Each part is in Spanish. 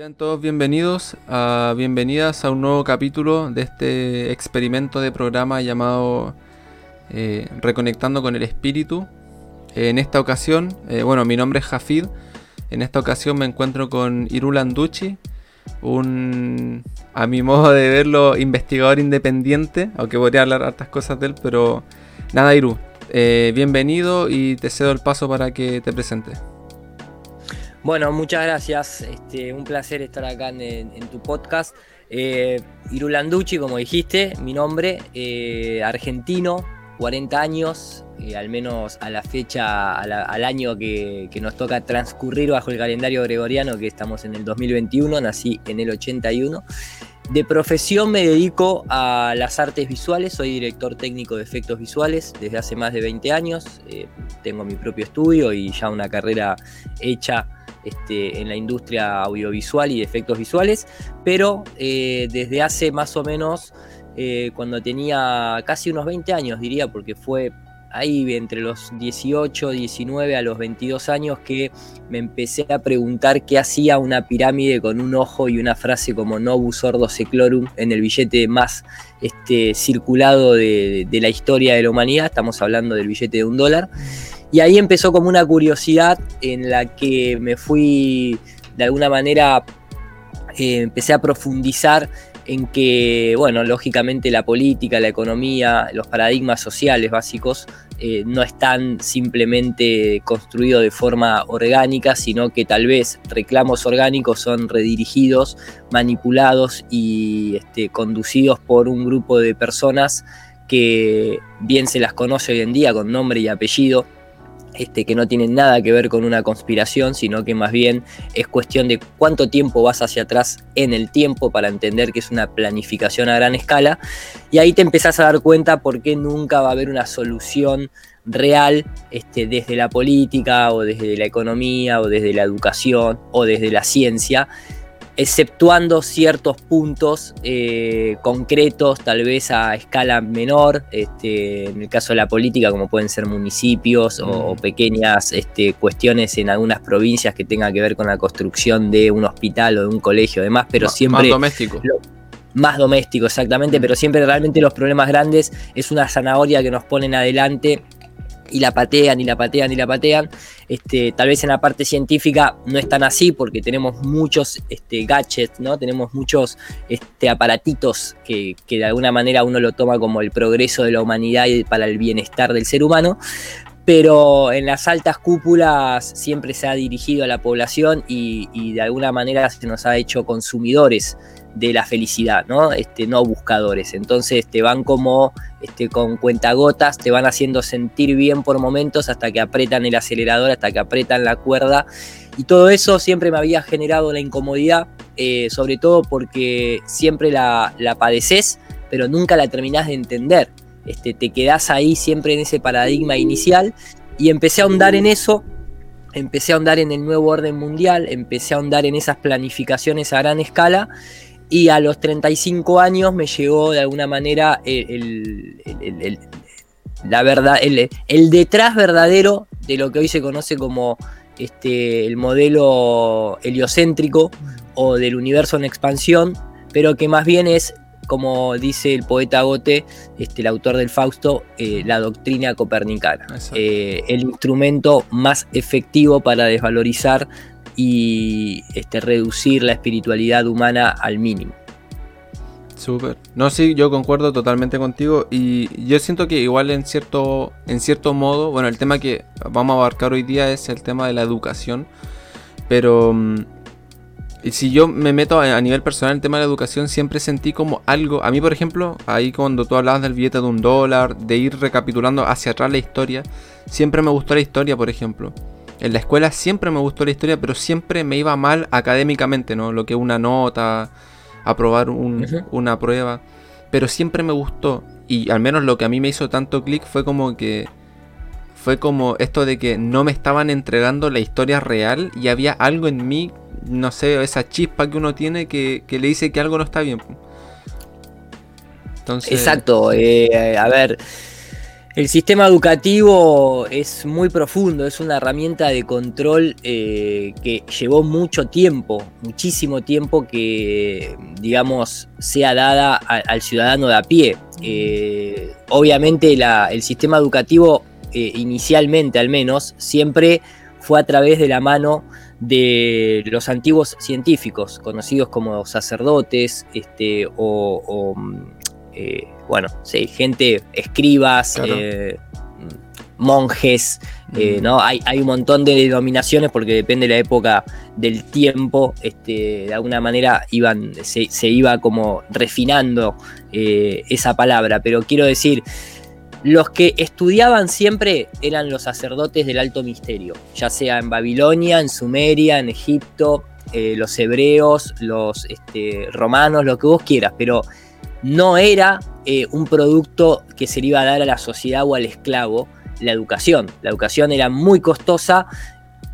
Sean todos bienvenidos, a, bienvenidas a un nuevo capítulo de este experimento de programa llamado eh, Reconectando con el Espíritu. en esta ocasión, eh, bueno, mi nombre es Jafid. En esta ocasión me encuentro con Irul Anducci, un, a mi modo de verlo, investigador independiente, aunque podría hablar hartas cosas de él, pero nada, Iru, eh, bienvenido y te cedo el paso para que te presentes. Bueno, muchas gracias. Este, un placer estar acá en, tu podcast. Eh, Irulanducci, como dijiste, mi nombre, eh, argentino, 40 años, eh, al menos a la fecha, al año que, nos toca transcurrir bajo el calendario gregoriano, que estamos en el 2021, nací en el 81. De profesión me dedico a las artes visuales, soy director técnico de efectos visuales desde hace más de 20 años, tengo mi propio estudio y ya una carrera hecha este, en la industria audiovisual y de efectos visuales, pero eh, desde hace más o menos, eh, cuando tenía casi unos 20 años, diría, porque fue ahí entre los 18, 19 a los 22 años que me empecé a preguntar qué hacía una pirámide con un ojo y una frase como Novus Ordo Seclorum en el billete más este, circulado de, de la historia de la humanidad, estamos hablando del billete de un dólar. Y ahí empezó como una curiosidad en la que me fui, de alguna manera, eh, empecé a profundizar en que, bueno, lógicamente la política, la economía, los paradigmas sociales básicos eh, no están simplemente construidos de forma orgánica, sino que tal vez reclamos orgánicos son redirigidos, manipulados y este, conducidos por un grupo de personas que bien se las conoce hoy en día con nombre y apellido, este, que no tienen nada que ver con una conspiración, sino que más bien es cuestión de cuánto tiempo vas hacia atrás en el tiempo para entender que es una planificación a gran escala. Y ahí te empezás a dar cuenta por qué nunca va a haber una solución real este, desde la política o desde la economía o desde la educación o desde la ciencia exceptuando ciertos puntos eh, concretos, tal vez a escala menor, este, en el caso de la política, como pueden ser municipios o, pequeñas este, cuestiones en algunas provincias que tengan que ver con la construcción de un hospital o de un colegio, demás, pero siempre... Más doméstico. más doméstico, exactamente, mm. pero siempre realmente los problemas grandes es una zanahoria que nos ponen adelante y la patean y la patean y la patean. Este, tal vez en la parte científica no es tan así porque tenemos muchos este, gadgets, ¿no? tenemos muchos este, aparatitos que, que, de alguna manera uno lo toma como el progreso de la humanidad y para el bienestar del ser humano. Pero en las altas cúpulas siempre se ha dirigido a la población y, y de alguna manera se nos ha hecho consumidores de la felicidad, ¿no? Este, no buscadores. Entonces te van como este, con cuentagotas, te van haciendo sentir bien por momentos hasta que apretan el acelerador, hasta que apretan la cuerda. Y todo eso siempre me había generado la incomodidad, eh, sobre todo porque siempre la, la, padeces, pero nunca la terminás de entender. Este, te quedás ahí siempre en ese paradigma inicial y empecé a ahondar en eso empecé a ahondar en el nuevo orden mundial, empecé a ahondar en esas planificaciones a gran escala y a los 35 años me llegó de alguna manera el, la verdad, el, detrás verdadero de lo que hoy se conoce como este, el modelo heliocéntrico o del universo en expansión, pero que más bien es, como dice el poeta Gote, este, el autor del Fausto, eh, la doctrina copernicana. Eh, el instrumento más efectivo para desvalorizar y este, reducir la espiritualidad humana al mínimo. Súper. No, sí, yo concuerdo totalmente contigo y yo siento que igual en cierto, en cierto modo, bueno, el tema que vamos a abarcar hoy día es el tema de la educación, pero mm, si yo me meto a, nivel personal en el tema de la educación, siempre sentí como algo, a mí por ejemplo, ahí cuando tú hablabas del billete de un dólar, de ir recapitulando hacia atrás la historia, siempre me gustó la historia, por ejemplo. En la escuela siempre me gustó la historia, pero siempre me iba mal académicamente, ¿no? Lo que una nota, aprobar una prueba. Pero siempre me gustó. Y al menos lo que a mí me hizo tanto clic fue como que. Fue como esto de que no me estaban entregando la historia real y había algo en mí, no sé, esa chispa que uno tiene que, le dice que algo no está bien. Entonces... Exacto, eh, a ver, El sistema educativo es muy profundo, es una herramienta de control eh, que llevó mucho tiempo, muchísimo tiempo que, digamos, sea dada al ciudadano de a pie. Eh, obviamente el sistema educativo, eh, inicialmente al menos, siempre fue a través de la mano de los antiguos científicos, conocidos como sacerdotes este, o eh, bueno, sí, gente, escribas, eh, monjes, eh, mm. ¿no? Hay, hay, un montón de denominaciones porque depende de la época del tiempo, este, de alguna manera iban, se, iba como refinando esa palabra, pero quiero decir, los que estudiaban siempre eran los sacerdotes del alto misterio, ya sea en Babilonia, en Sumeria, en Egipto, los hebreos, los este, romanos, lo que vos quieras, pero no era eh, un producto que se le iba a dar a la sociedad o al esclavo la educación. La educación era muy costosa,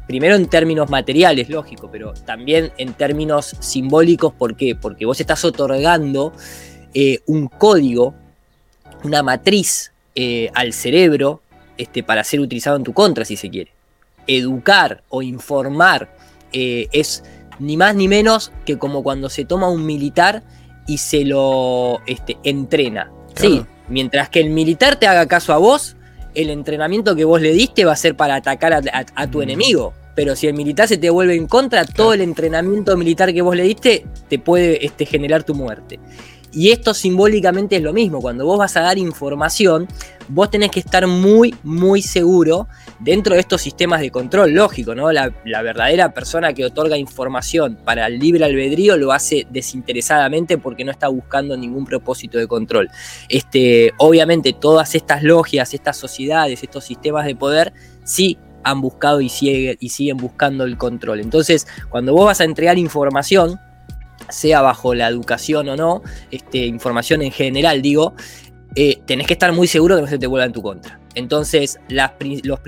primero en términos materiales, lógico, pero también en términos simbólicos. ¿Por qué? Porque vos estás otorgando eh, un código, una matriz eh, al cerebro este, para ser utilizado en tu contra, si se quiere. Educar o informar es ni más ni menos que como cuando se toma un militar y se lo este, entrena. Sí, mientras que el militar te haga caso a vos, el entrenamiento que vos le diste va a ser para atacar a, tu mm. enemigo. Pero si el militar se te vuelve en contra, todo el entrenamiento militar que vos le diste te puede este, generar tu muerte. Y esto simbólicamente es lo mismo. Cuando vos vas a dar información, vos tenés que estar muy, muy seguro dentro de estos sistemas de control, lógico, ¿no? La, verdadera persona que otorga información para el libre albedrío lo hace desinteresadamente porque no está buscando ningún propósito de control. Este, obviamente, todas estas logias, estas sociedades, estos sistemas de poder, sí han buscado y, y siguen buscando el control. Entonces, cuando vos vas a entregar información, sea bajo la educación o no, este, información en general, digo, eh, tenés que estar muy seguro que no se te vuelva en tu contra. Entonces, los,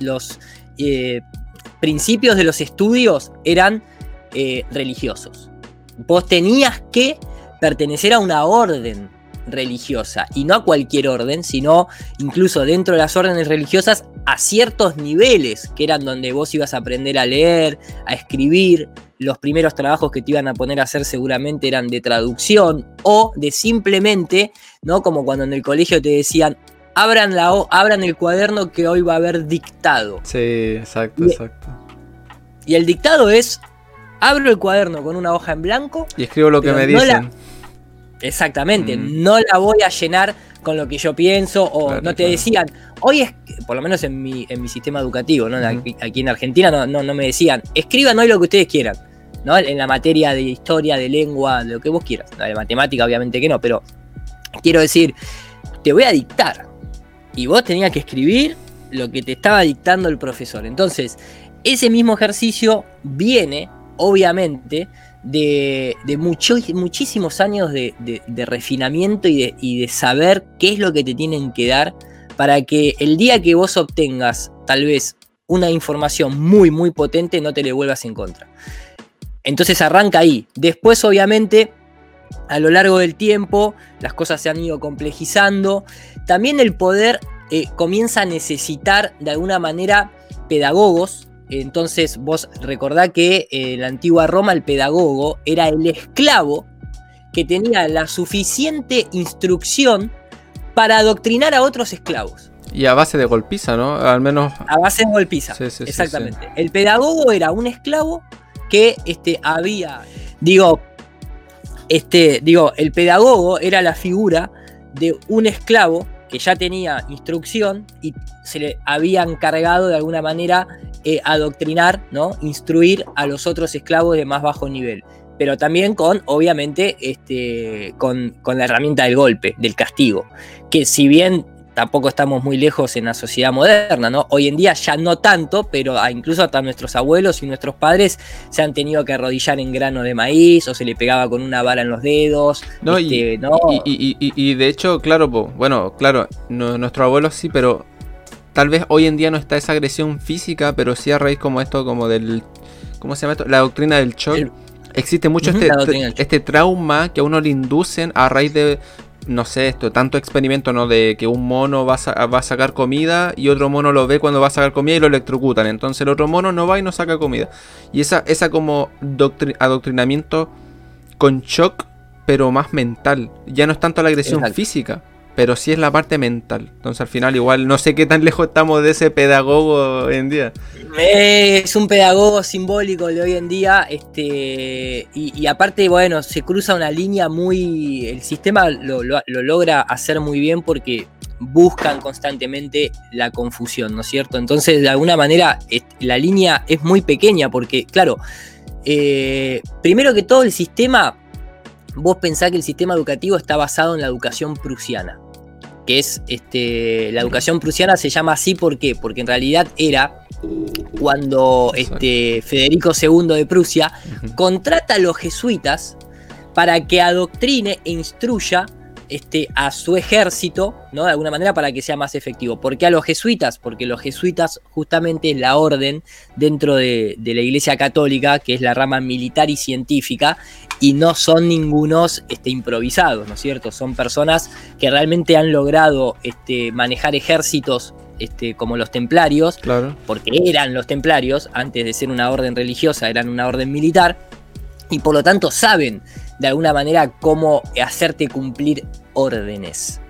los eh, principios de los estudios eran eh, religiosos. Vos tenías que pertenecer a una orden religiosa y no a cualquier orden, sino incluso dentro de las órdenes religiosas a ciertos niveles que eran donde vos ibas a aprender a leer, a escribir, los primeros trabajos que te iban a poner a hacer seguramente eran de traducción o de simplemente, ¿no? Como cuando en el colegio te decían, abran, la, abran el cuaderno que hoy va a haber dictado. Sí, exacto, exacto. Y el dictado es, abro el cuaderno con una hoja en blanco. Y escribo lo que me dicen. Exactamente, mm. no la voy a llenar con lo que yo pienso o no te decían, hoy es, por lo menos en mi, en mi sistema educativo, ¿no? aquí, en Argentina no, no, no, me decían, escriban hoy lo que ustedes quieran. ¿no? En la materia de historia, de lengua, de lo que vos quieras. de matemática, obviamente que no, pero quiero decir, te voy a dictar. Y vos tenías que escribir lo que te estaba dictando el profesor. Entonces, ese mismo ejercicio viene, obviamente, de, muchísimos años de, refinamiento y, y de saber qué es lo que te tienen que dar para que el día que vos obtengas tal vez una información muy, muy potente, no te le vuelvas en contra. Entonces arranca ahí. Después, obviamente, a lo largo del tiempo, las cosas se han ido complejizando. También el poder eh, comienza a necesitar de alguna manera pedagogos. Entonces vos recordá que en la antigua Roma el pedagogo era el esclavo que tenía la suficiente instrucción para adoctrinar a otros esclavos. Y a base de golpiza, ¿no? Al menos. A base de golpiza. exactamente. el pedagogo era un esclavo que este, había, digo, este, digo, el pedagogo era la figura de un esclavo que ya tenía instrucción y se le había encargado de alguna manera eh, adoctrinar, ¿no? instruir a los otros esclavos de más bajo nivel. Pero también con, obviamente, este, con, con la herramienta del golpe, del castigo. Que si bien tampoco estamos muy lejos en la sociedad moderna, ¿no? Hoy en día ya no tanto, pero incluso hasta nuestros abuelos y nuestros padres se han tenido que arrodillar en grano de maíz o se le pegaba con una vara en los dedos. No, y, este, de hecho, claro, bueno, claro, nuestros abuelos sí, pero tal vez hoy en día no está esa agresión física, pero sí a raíz como esto, como del, ¿cómo se llama esto? La doctrina del shock. Existe mucho este, este trauma que a uno le inducen a raíz de no sé, esto, tanto experimento, ¿no? De que un mono va a, va a sacar comida y otro mono lo ve cuando va a sacar comida y lo electrocutan. Entonces el otro mono no va y no saca comida. Y esa, esa como adoctrinamiento con shock, pero más mental. Ya no es tanto la agresión física, pero sí es la parte mental. Entonces al final igual no sé qué tan lejos estamos de ese pedagogo hoy en día. Es un pedagogo simbólico de hoy en día, este, y, aparte, bueno, se cruza una línea muy... El sistema lo, logra hacer muy bien porque buscan constantemente la confusión, ¿no es cierto? Entonces, de alguna manera, la línea es muy pequeña porque, claro, eh, primero que todo el sistema, vos pensás que el sistema educativo está basado en la educación prusiana que es este, la educación prusiana se llama así ¿por porque en realidad era cuando este, Federico II de Prusia contrata a los jesuitas para que adoctrine e instruya este, a su ejército, ¿no? De alguna manera para que sea más efectivo. ¿Por qué a los jesuitas? Porque los jesuitas justamente es la orden dentro de, la Iglesia Católica, que es la rama militar y científica, y no son ningunos este, improvisados, ¿no es cierto? Son personas que realmente han logrado este, manejar ejércitos este, como los templarios, porque eran los templarios, antes de ser una orden religiosa, eran una orden militar, y por lo tanto saben de alguna manera cómo hacerte cumplir órdenes.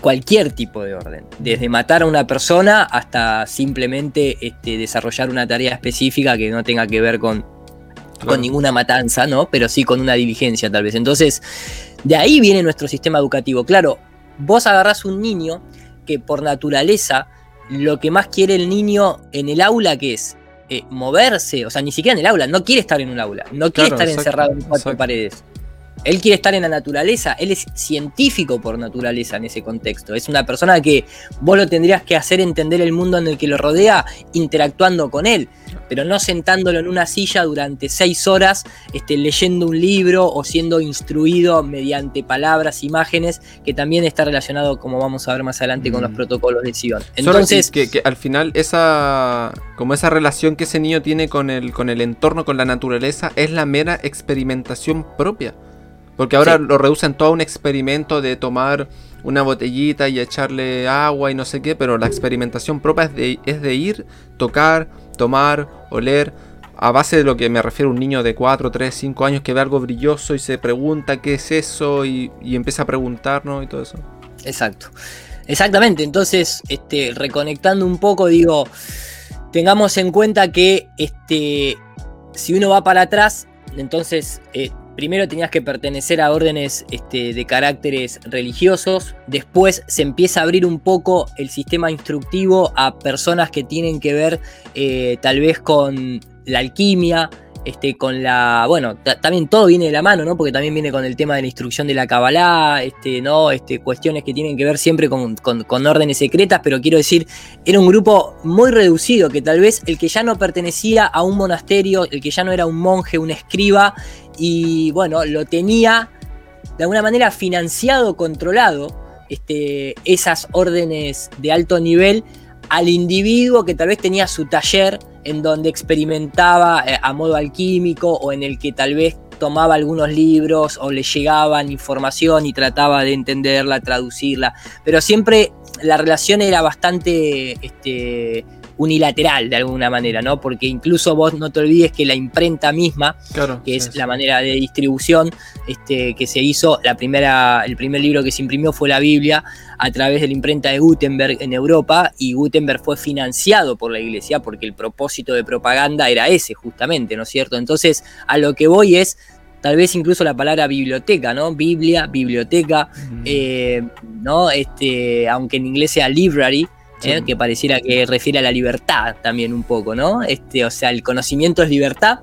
Cualquier tipo de orden, desde matar a una persona hasta simplemente este, desarrollar una tarea específica que no tenga que ver con, con ninguna matanza, ¿no? Pero sí con una diligencia tal vez. Entonces, de ahí viene nuestro sistema educativo. Claro, vos agarrás un niño que por naturaleza lo que más quiere el niño en el aula que es eh, moverse, o sea, ni siquiera en el aula, no quiere estar en un aula, no quiere estar encerrado en cuatro paredes. Él quiere estar en la naturaleza, él es científico por naturaleza en ese contexto. Es una persona que vos lo tendrías que hacer entender el mundo en el que lo rodea interactuando con él, pero no sentándolo en una silla durante seis horas este, leyendo un libro o siendo instruido mediante palabras, imágenes, que también está relacionado, como vamos a ver más adelante, con los mm. protocolos de Sion. Entonces, que, que, al final esa, como esa relación que ese niño tiene con el, con el entorno, con la naturaleza, es la mera experimentación propia. Porque ahora lo reducen todo a un experimento de tomar una botellita y echarle agua y no sé qué, pero la experimentación propia es de, es de ir, tocar, tomar, oler, a base de lo que me refiero un niño de 4, 3, 5 años que ve algo brilloso y se pregunta qué es eso y, empieza a preguntarnos y todo eso. Exacto. Exactamente, entonces, este, reconectando un poco, digo, tengamos en cuenta que este, si uno va para atrás, entonces eh, primero tenías que pertenecer a órdenes este, de caracteres religiosos, después se empieza a abrir un poco el sistema instructivo a personas que tienen que ver eh, tal vez con la alquimia, este, con la. Bueno, también todo viene de la mano, ¿no? Porque también viene con el tema de la instrucción de la Kabbalah, este, ¿no? Este, cuestiones que tienen que ver siempre con, órdenes secretas, pero quiero decir, era un grupo muy reducido, que tal vez el que ya no pertenecía a un monasterio, el que ya no era un monje, un escriba, y bueno, lo tenía de alguna manera financiado, controlado, este, esas órdenes de alto nivel al individuo que tal vez tenía su taller en donde experimentaba eh, a modo alquímico o en el que tal vez tomaba algunos libros o le llegaban información y trataba de entenderla, traducirla, pero siempre la relación era bastante este, unilateral de alguna manera, ¿no? Porque incluso vos no te olvides que la imprenta misma, que es, la manera de distribución este, que se hizo, la primera, el primer libro que se imprimió fue la Biblia a través de la imprenta de Gutenberg en Europa y Gutenberg fue financiado por la iglesia porque el propósito de propaganda era ese justamente, ¿no es cierto? Entonces a lo que voy es tal vez incluso la palabra biblioteca, ¿no? Biblia, biblioteca, eh, ¿no? Este, aunque en inglés sea library, ¿eh? que pareciera que refiere a la libertad también un poco, ¿no? Este, o sea, el conocimiento es libertad,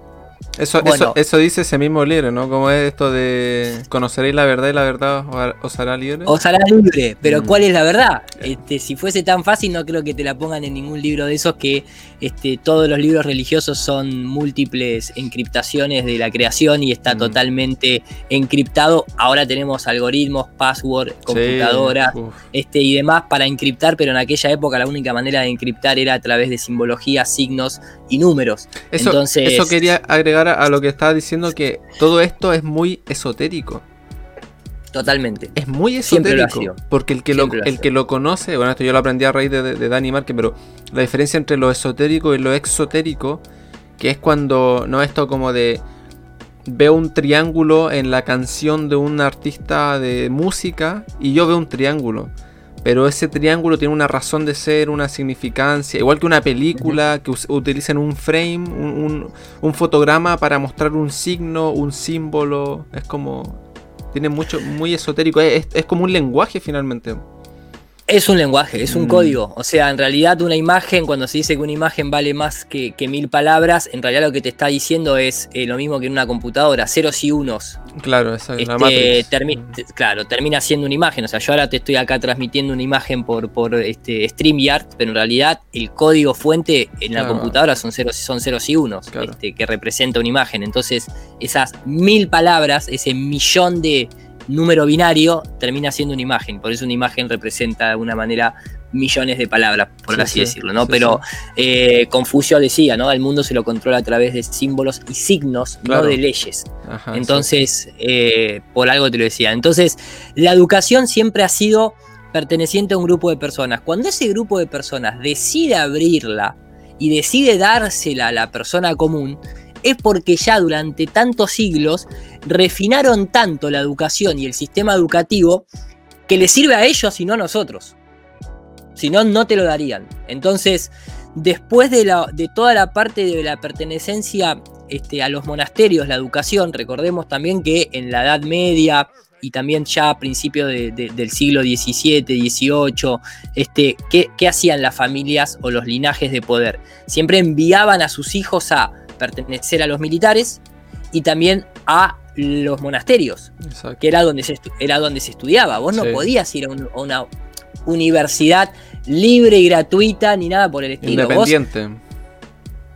eso, eso, eso, dice ese mismo libro, ¿no? Como es esto de conoceréis la verdad y la verdad os hará libre. Os hará libre, pero mm. ¿cuál es la verdad? Este, si fuese tan fácil, no creo que te la pongan en ningún libro de esos que este, todos los libros religiosos son múltiples encriptaciones de la creación y está mm. totalmente encriptado. Ahora tenemos algoritmos, password, computadoras este, y demás para encriptar, pero en aquella época la única manera de encriptar era a través de simbología, signos y números. Eso, Entonces, eso quería agregar a lo que estaba diciendo que todo esto es muy esotérico. Totalmente. Es muy esotérico. Porque el que, lo, el que lo conoce, bueno, esto yo lo aprendí a raíz de, de, Dani Marque, pero la diferencia entre lo esotérico y lo exotérico, que es cuando, no esto como de veo un triángulo en la canción de un artista de música y yo veo un triángulo. Pero ese triángulo tiene una razón de ser, una significancia, igual que una película que utilizan un frame, un, un, fotograma para mostrar un signo, un símbolo. Es como. Tiene mucho, muy esotérico. Es, es como un lenguaje finalmente. Es un lenguaje, es un mm. código. O sea, en realidad una imagen, cuando se dice que una imagen vale más que, mil palabras, en realidad lo que te está diciendo es eh, lo mismo que en una computadora, ceros y unos. Claro, esa es este, mm. Claro, termina siendo una imagen. O sea, yo ahora te estoy acá transmitiendo una imagen por, por este, StreamYard, pero en realidad el código fuente en la computadora son ceros, son ceros y unos, este, que representa una imagen. Entonces, esas mil palabras, ese millón de número binario termina siendo una imagen. Por eso una imagen representa de alguna manera millones de palabras, por así decirlo, ¿no? Pero eh, Confucio decía, ¿no? El mundo se lo controla a través de símbolos y signos, no de leyes. Entonces, eh, por algo te lo decía. Entonces, la educación siempre ha sido perteneciente a un grupo de personas. Cuando ese grupo de personas decide abrirla y decide dársela a la persona común, es porque ya durante tantos siglos refinaron tanto la educación y el sistema educativo que le sirve a ellos y no a nosotros. Si no, no te lo darían. Entonces, después de, la, de toda la parte de la pertenencia este, a los monasterios, la educación, recordemos también que en la Edad Media y también ya a principios del siglo XVII, XVIII, este, ¿qué, ¿qué hacían las familias o los linajes de poder? Siempre enviaban a sus hijos a pertenecer a los militares y también a los monasterios, que era donde, se era donde se estudiaba. Vos no podías ir a, una universidad libre y gratuita ni nada por el estilo. Independiente.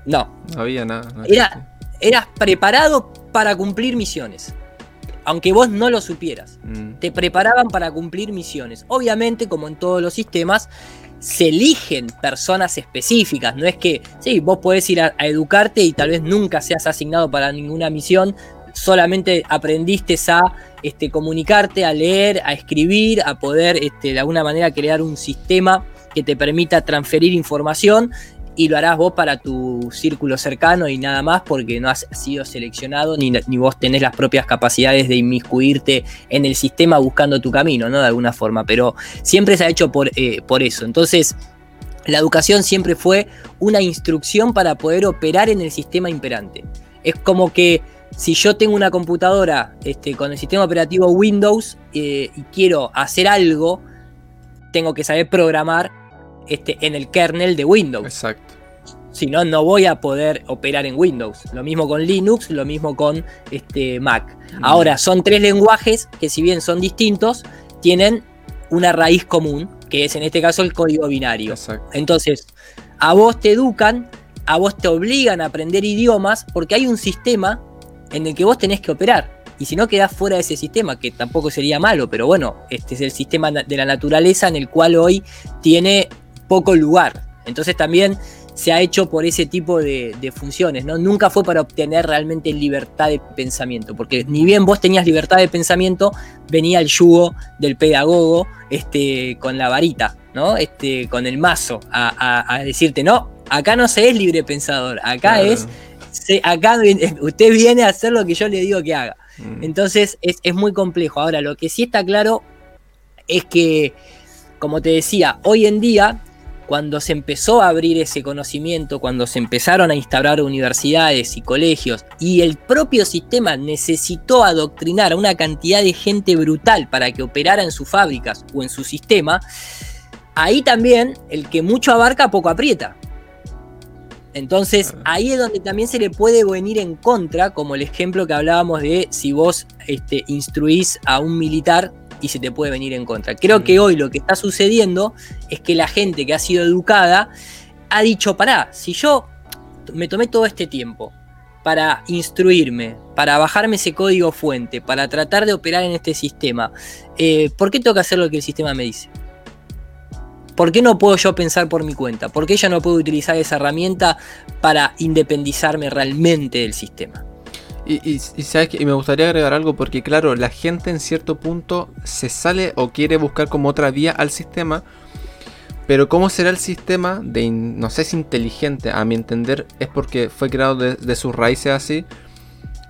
no. No había nada. era, eras preparado para cumplir misiones. Aunque vos no lo supieras. Mm. Te preparaban para cumplir misiones. Obviamente, como en todos los sistemas, se eligen personas específicas. No es que, sí, vos podés ir a, educarte y tal vez nunca seas asignado para ninguna misión, solamente aprendiste a este, comunicarte, a leer, a escribir, a poder este, de alguna manera crear un sistema que te permita transferir información y lo harás vos para tu círculo cercano y nada más porque no has sido seleccionado ni, ni, vos tenés las propias capacidades de inmiscuirte en el sistema buscando tu camino, ¿no? De alguna forma, pero siempre se ha hecho por, eh, por eso. Entonces, la educación siempre fue una instrucción para poder operar en el sistema imperante. Es como que si yo tengo una computadora este, con el sistema operativo Windows eh, y quiero hacer algo, tengo que saber programar este, en el kernel de Windows. Exacto. Si no, no voy a poder operar en Windows. Lo mismo con Linux, lo mismo con este, Mac. Mm. Ahora, son tres lenguajes que si bien son distintos, tienen una raíz común, que es en este caso el código binario. Exacto. Entonces, a vos te educan, a vos te obligan a aprender idiomas, porque hay un sistema en el que vos tenés que operar. Y si no quedás fuera de ese sistema, que tampoco sería malo, pero bueno, este es el sistema de la naturaleza en el cual hoy tiene poco lugar. Entonces también se ha hecho por ese tipo de, funciones, ¿no? Nunca fue para obtener realmente libertad de pensamiento, porque ni bien vos tenías libertad de pensamiento, venía el yugo del pedagogo este, con la varita, ¿no? Este, con el mazo, a, decirte, no, acá no se es libre pensador, acá es, acá usted viene a hacer lo que yo le digo que haga. Mm. Entonces es, es muy complejo. Ahora, lo que sí está claro es que, como te decía, hoy en día cuando se empezó a abrir ese conocimiento, cuando se empezaron a instaurar universidades y colegios y el propio sistema necesitó adoctrinar a una cantidad de gente brutal para que operara en sus fábricas o en su sistema, ahí también el que mucho abarca poco aprieta. Entonces ahí es donde también se le puede venir en contra, como el ejemplo que hablábamos de si vos este, instruís a un militar y se te puede venir en contra. Creo que hoy lo que está sucediendo es que la gente que ha sido educada ha dicho, pará, si yo me tomé todo este tiempo para instruirme, para bajarme ese código fuente, para tratar de operar en este sistema, eh, ¿por qué tengo que hacer lo que el sistema me dice? ¿Por qué no puedo yo pensar por mi cuenta? ¿Por qué ya no puedo utilizar esa herramienta para independizarme realmente del sistema? Y, sabes y me gustaría agregar algo porque claro, la gente en cierto punto se sale o quiere buscar como otra vía al sistema. Pero cómo será el sistema de, no sé si inteligente, a mi entender es porque fue creado de, sus raíces así,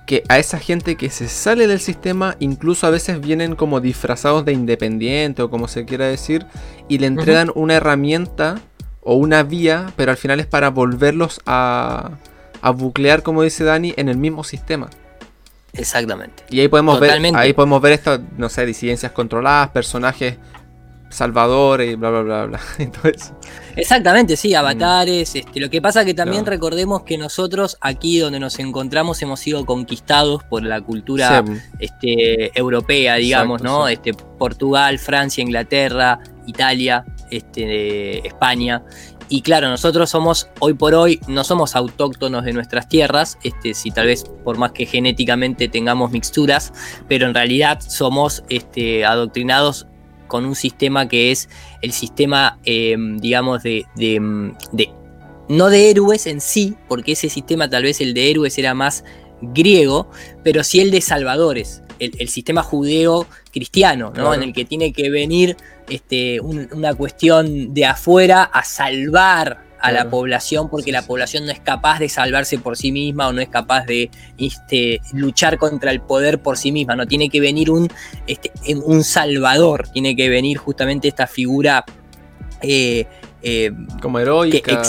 que a esa gente que se sale del sistema incluso a veces vienen como disfrazados de independiente o como se quiera decir y le entregan una herramienta o una vía, pero al final es para volverlos a, a buclear, como dice Dani, en el mismo sistema. Exactamente. Y ahí podemos ver, ahí podemos ver estas, no sé, disidencias controladas, personajes salvadores y bla bla bla bla. Exactamente, sí, avatares. Este, lo que pasa que también recordemos que nosotros aquí donde nos encontramos hemos sido conquistados por la cultura este, europea, digamos, ¿no? Este, Portugal, Francia, Inglaterra, Italia, este, España. Y claro, nosotros somos, hoy por hoy, no somos autóctonos de nuestras tierras, este, si tal vez por más que genéticamente tengamos mixturas, pero en realidad somos este, adoctrinados con un sistema que es el sistema, em, digamos, de, de, de, no de héroes en sí, porque ese sistema tal vez el de héroes era más griego, pero sí el de salvadores el, sistema judeo cristiano, ¿no? En el que tiene que venir este, una cuestión de afuera a salvar a la población porque la población no es capaz de salvarse por sí misma o no es capaz de este, luchar contra el poder por sí misma, no tiene que venir un, este, un salvador, tiene que venir justamente esta figura eh, eh, como heroica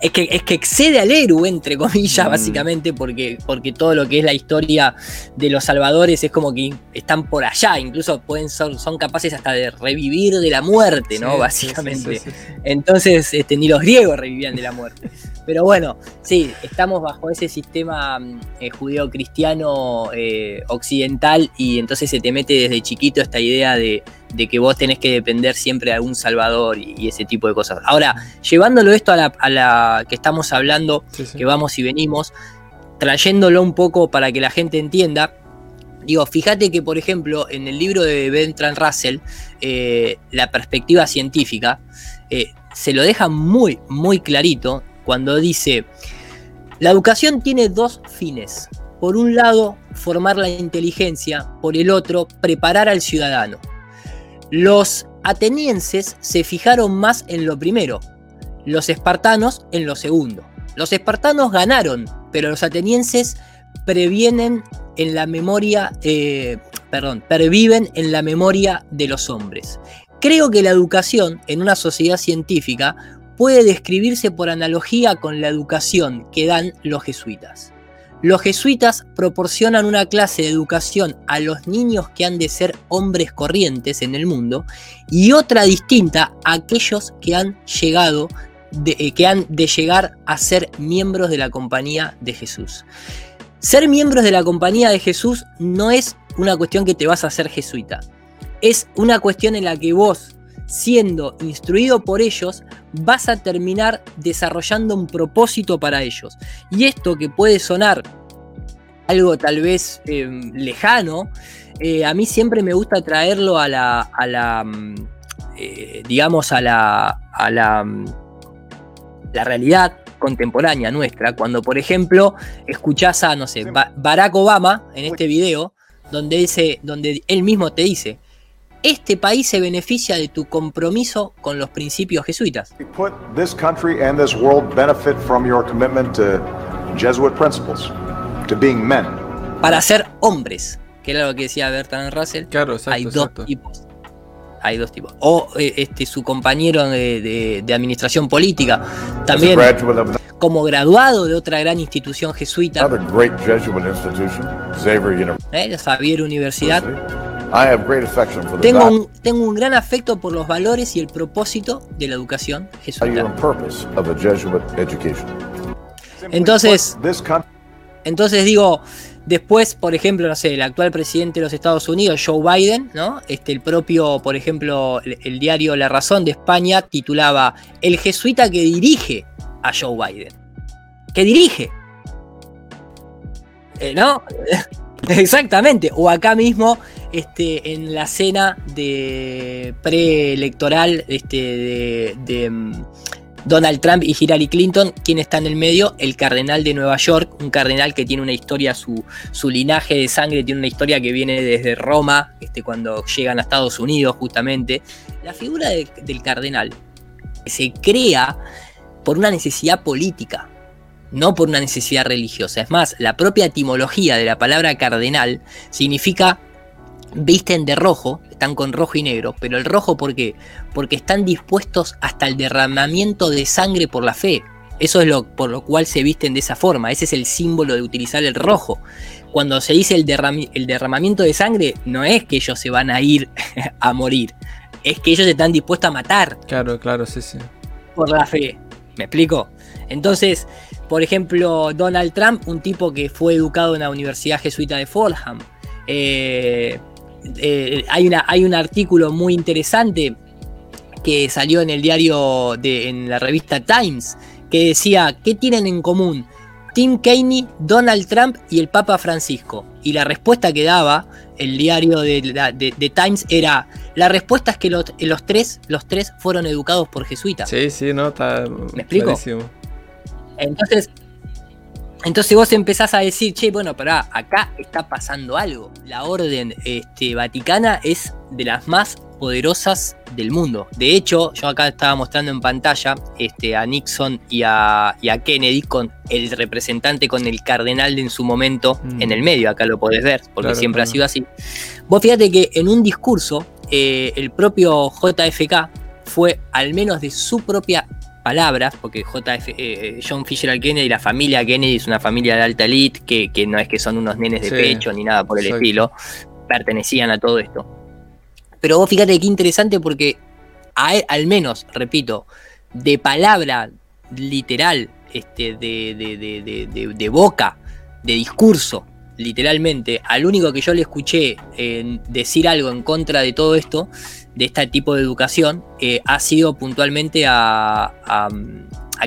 es que, es que excede al héroe, entre comillas, mm. básicamente, porque, porque todo lo que es la historia de los salvadores es como que están por allá, incluso pueden son, son capaces hasta de revivir de la muerte, ¿no? básicamente. Entonces, este, ni los griegos revivían de la muerte. Pero bueno, sí, estamos bajo ese sistema eh, judeo-cristiano eh, occidental y entonces se te mete desde chiquito esta idea de de que vos tenés que depender siempre de algún salvador y, ese tipo de cosas. Ahora, llevándolo esto a la, que estamos hablando, que vamos y venimos, trayéndolo un poco para que la gente entienda, digo, fíjate que por ejemplo en el libro de Bertrand Russell, eh, la perspectiva científica, eh, se lo deja muy, muy clarito cuando dice, la educación tiene dos fines. Por un lado, formar la inteligencia, por el otro, preparar al ciudadano. Los atenienses se fijaron más en lo primero, los espartanos en lo segundo. Los espartanos ganaron, pero los atenienses previenen en la memoria, eh, perviven en la memoria de los hombres. Creo que la educación en una sociedad científica puede describirse por analogía con la educación que dan los jesuitas. Los jesuitas proporcionan una clase de educación a los niños que han de ser hombres corrientes en el mundo y otra distinta a aquellos que han llegado de, eh, que han de llegar a ser miembros de la compañía de Jesús. Ser miembros de la compañía de Jesús no es una cuestión que te vas a hacer jesuita. Es una cuestión en la que vos siendo instruido por ellos, vas a terminar desarrollando un propósito para ellos. Y esto que puede sonar algo tal vez eh, lejano, eh, a mí siempre me gusta traerlo a la, a la mm, eh, digamos, a la, a la, mm, la realidad contemporánea nuestra, cuando por ejemplo escuchás a, no sé, Barack Obama en este video, donde, dice, donde él mismo te dice, este país se beneficia de tu compromiso con los principios jesuitas. Para ser hombres, que era lo que decía Bertrand Russell. Claro, hay dos tipos. Hay dos tipos. O eh, este, su compañero de, administración política, también como graduado de otra gran institución jesuita. ¿Eh? La Xavier Universidad. Tengo un, tengo un gran afecto por los valores y el propósito de la educación jesuita. Entonces, entonces digo, después, por ejemplo, no sé, el actual presidente de los Estados Unidos, Joe Biden, ¿no? Este, el propio, por ejemplo, el, diario La Razón de España titulaba El jesuita que dirige a Joe Biden. Que dirige. Eh, ¿No? Exactamente. O acá mismo este, en la cena de preelectoral este, de, Donald Trump y Hillary Clinton, ¿quién está en el medio? El cardenal de Nueva York, un cardenal que tiene una historia, su, su linaje de sangre tiene una historia que viene desde Roma, este, cuando llegan a Estados Unidos justamente. La figura del cardenal se crea por una necesidad política, no por una necesidad religiosa. Es más, la propia etimología de la palabra cardenal significa visten de rojo, están con rojo y negro, pero el rojo ¿por qué? Porque están dispuestos hasta el derramamiento de sangre por la fe. Eso es lo por lo cual se visten de esa forma, ese es el símbolo de utilizar el rojo. Cuando se dice el, el derramamiento de sangre, no es que ellos se van a ir a morir, es que ellos están dispuestos a matar. Claro, claro, sí, sí. Por la fe. ¿Me explico? Entonces, por ejemplo, Donald Trump, un tipo que fue educado en la Universidad Jesuita de Fulham, eh, eh, hay, una, hay un artículo muy interesante que salió en el diario, de, en la revista Times, que decía, ¿qué tienen en común Tim Kaine, Donald Trump y el Papa Francisco? Y la respuesta que daba el diario de, Times era, la respuesta es que los, tres, los tres fueron educados por jesuitas. Sí, sí, no, está... ¿Me explico? Entonces, entonces vos empezás a decir, che, bueno, pero acá está pasando algo. La orden este, vaticana es de las más poderosas del mundo. De hecho, yo acá estaba mostrando en pantalla este, a Nixon y a, Kennedy con el representante, con el cardenal en su momento en mm. el medio. Acá lo podés ver, porque siempre ha sido así. Vos fíjate que en un discurso, eh, el propio JFK fue, al menos de su propia palabras, porque JF, eh, eh, John Fisher Kennedy, la familia Kennedy es una familia de alta elite, que, no es que son unos nenes de pecho ni nada por el estilo, pertenecían a todo esto. Pero vos fíjate qué interesante porque al menos, repito, de palabra literal, este, de, de boca, de discurso, literalmente, al único que yo le escuché decir algo en contra de todo esto, de este tipo de educación, eh, ha sido puntualmente a,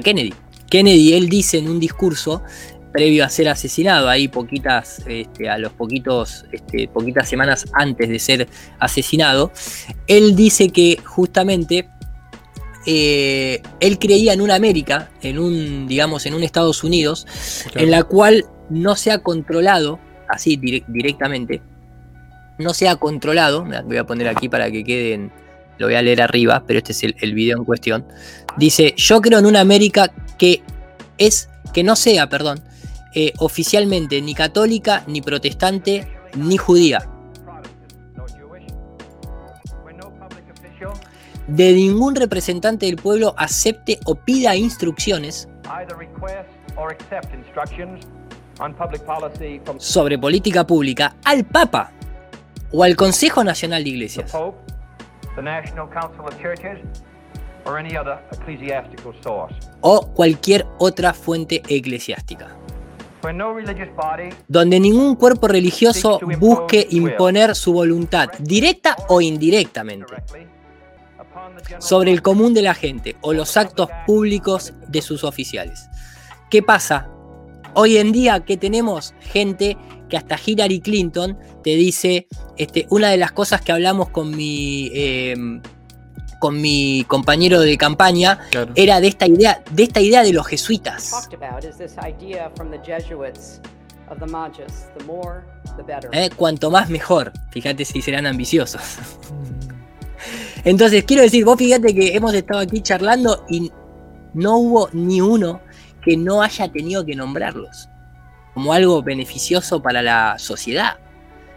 Kennedy. Kennedy, él dice en un discurso previo a ser asesinado, ahí poquitas, este, a los poquitos, este, poquitas semanas antes de ser asesinado, él dice que justamente eh, él creía en una América, en un, digamos, en un Estados Unidos, en la cual no se ha controlado, así directamente, no se ha controlado, voy a poner aquí para que queden, lo voy a leer arriba, pero este es el, video en cuestión, dice, yo creo en una América que es, que no sea, perdón, eh, oficialmente ni católica, ni protestante, ni judía. De ningún representante del pueblo acepte o pida instrucciones sobre política pública al Papa o al Consejo Nacional de Iglesias. O cualquier otra fuente eclesiástica. Donde ningún cuerpo religioso busque imponer su voluntad, directa o indirectamente, sobre el común de la gente o los actos públicos de sus oficiales. ¿Qué pasa? Hoy en día que tenemos gente que hasta Hillary Clinton te dice, este, una de las cosas que hablamos con mi, em, con mi compañero de campaña era de esta idea, de esta idea de los jesuitas. Eh, cuanto más mejor, fíjate si serán ambiciosos. Entonces, quiero decir, vos fíjate que hemos estado aquí charlando y no hubo ni uno que no haya tenido que nombrarlos como algo beneficioso para la sociedad.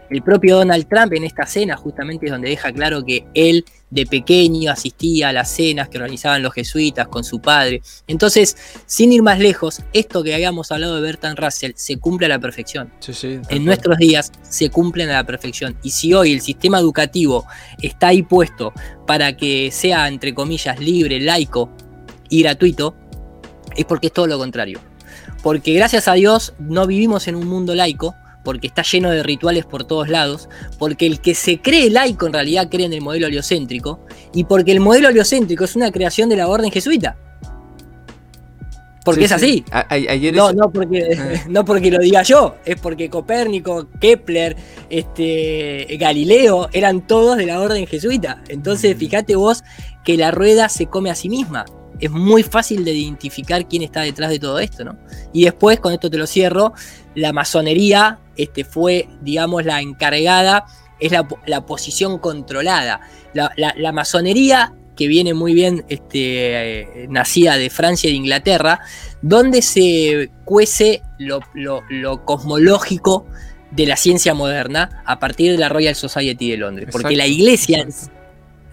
El propio Donald Trump en esta cena justamente es donde deja claro que él de pequeño asistía a las cenas que organizaban los jesuitas con su padre. Entonces, sin ir más lejos, esto que habíamos hablado de Bertrand Russell se cumple a la perfección. en nuestros días se cumplen a la perfección. Y si hoy el sistema educativo está ahí puesto para que sea, entre comillas, libre, laico y gratuito, es porque es todo lo contrario. Porque gracias a Dios no vivimos en un mundo laico, porque está lleno de rituales por todos lados, porque el que se cree laico en realidad cree en el modelo heliocéntrico, y porque el modelo heliocéntrico es una creación de la orden jesuita. Porque es así. no, no, porque, ah. no porque lo diga yo, es porque Copérnico, Kepler, este, Galileo eran todos de la orden jesuita. Entonces, mm. fíjate vos que la rueda se come a sí misma. Es muy fácil de identificar quién está detrás de todo esto, ¿no? Y después, con esto te lo cierro, la masonería este, fue, digamos, la encargada, es la, posición controlada. La, masonería, que viene muy bien este, eh, nacida de Francia y de Inglaterra, donde se cuece lo, cosmológico de la ciencia moderna a partir de la Royal Society de Londres. Porque la iglesia,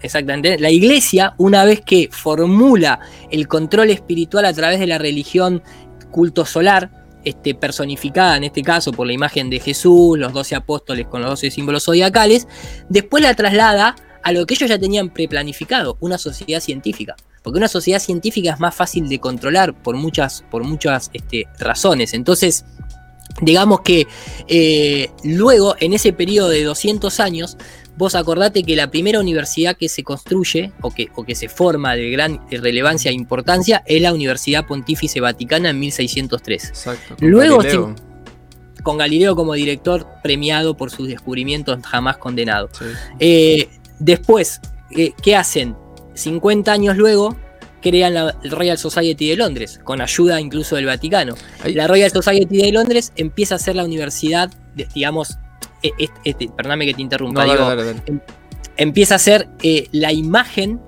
exactamente, la iglesia, una vez que formula el control espiritual a través de la religión culto solar, este, personificada en este caso por la imagen de Jesús, los doce apóstoles con los doce símbolos zodiacales, después la traslada a lo que ellos ya tenían preplanificado, una sociedad científica. Porque una sociedad científica es más fácil de controlar por muchas, por muchas este, razones. Entonces, digamos que eh, luego, en ese periodo de 200 años, vos acordate que la primera universidad que se construye o que, o que se forma de gran relevancia e importancia es la Universidad Pontífice Vaticana en 1603. Exacto. Luego, con Galileo como director premiado por sus descubrimientos jamás condenado. Eh, después, eh, ¿qué hacen? 50 años luego crean la Royal Society de Londres, con ayuda incluso del Vaticano. La Royal Society de Londres empieza a ser la universidad, digamos, e, este, perdóname que te interrumpa, em, empieza a ser eh, la imagen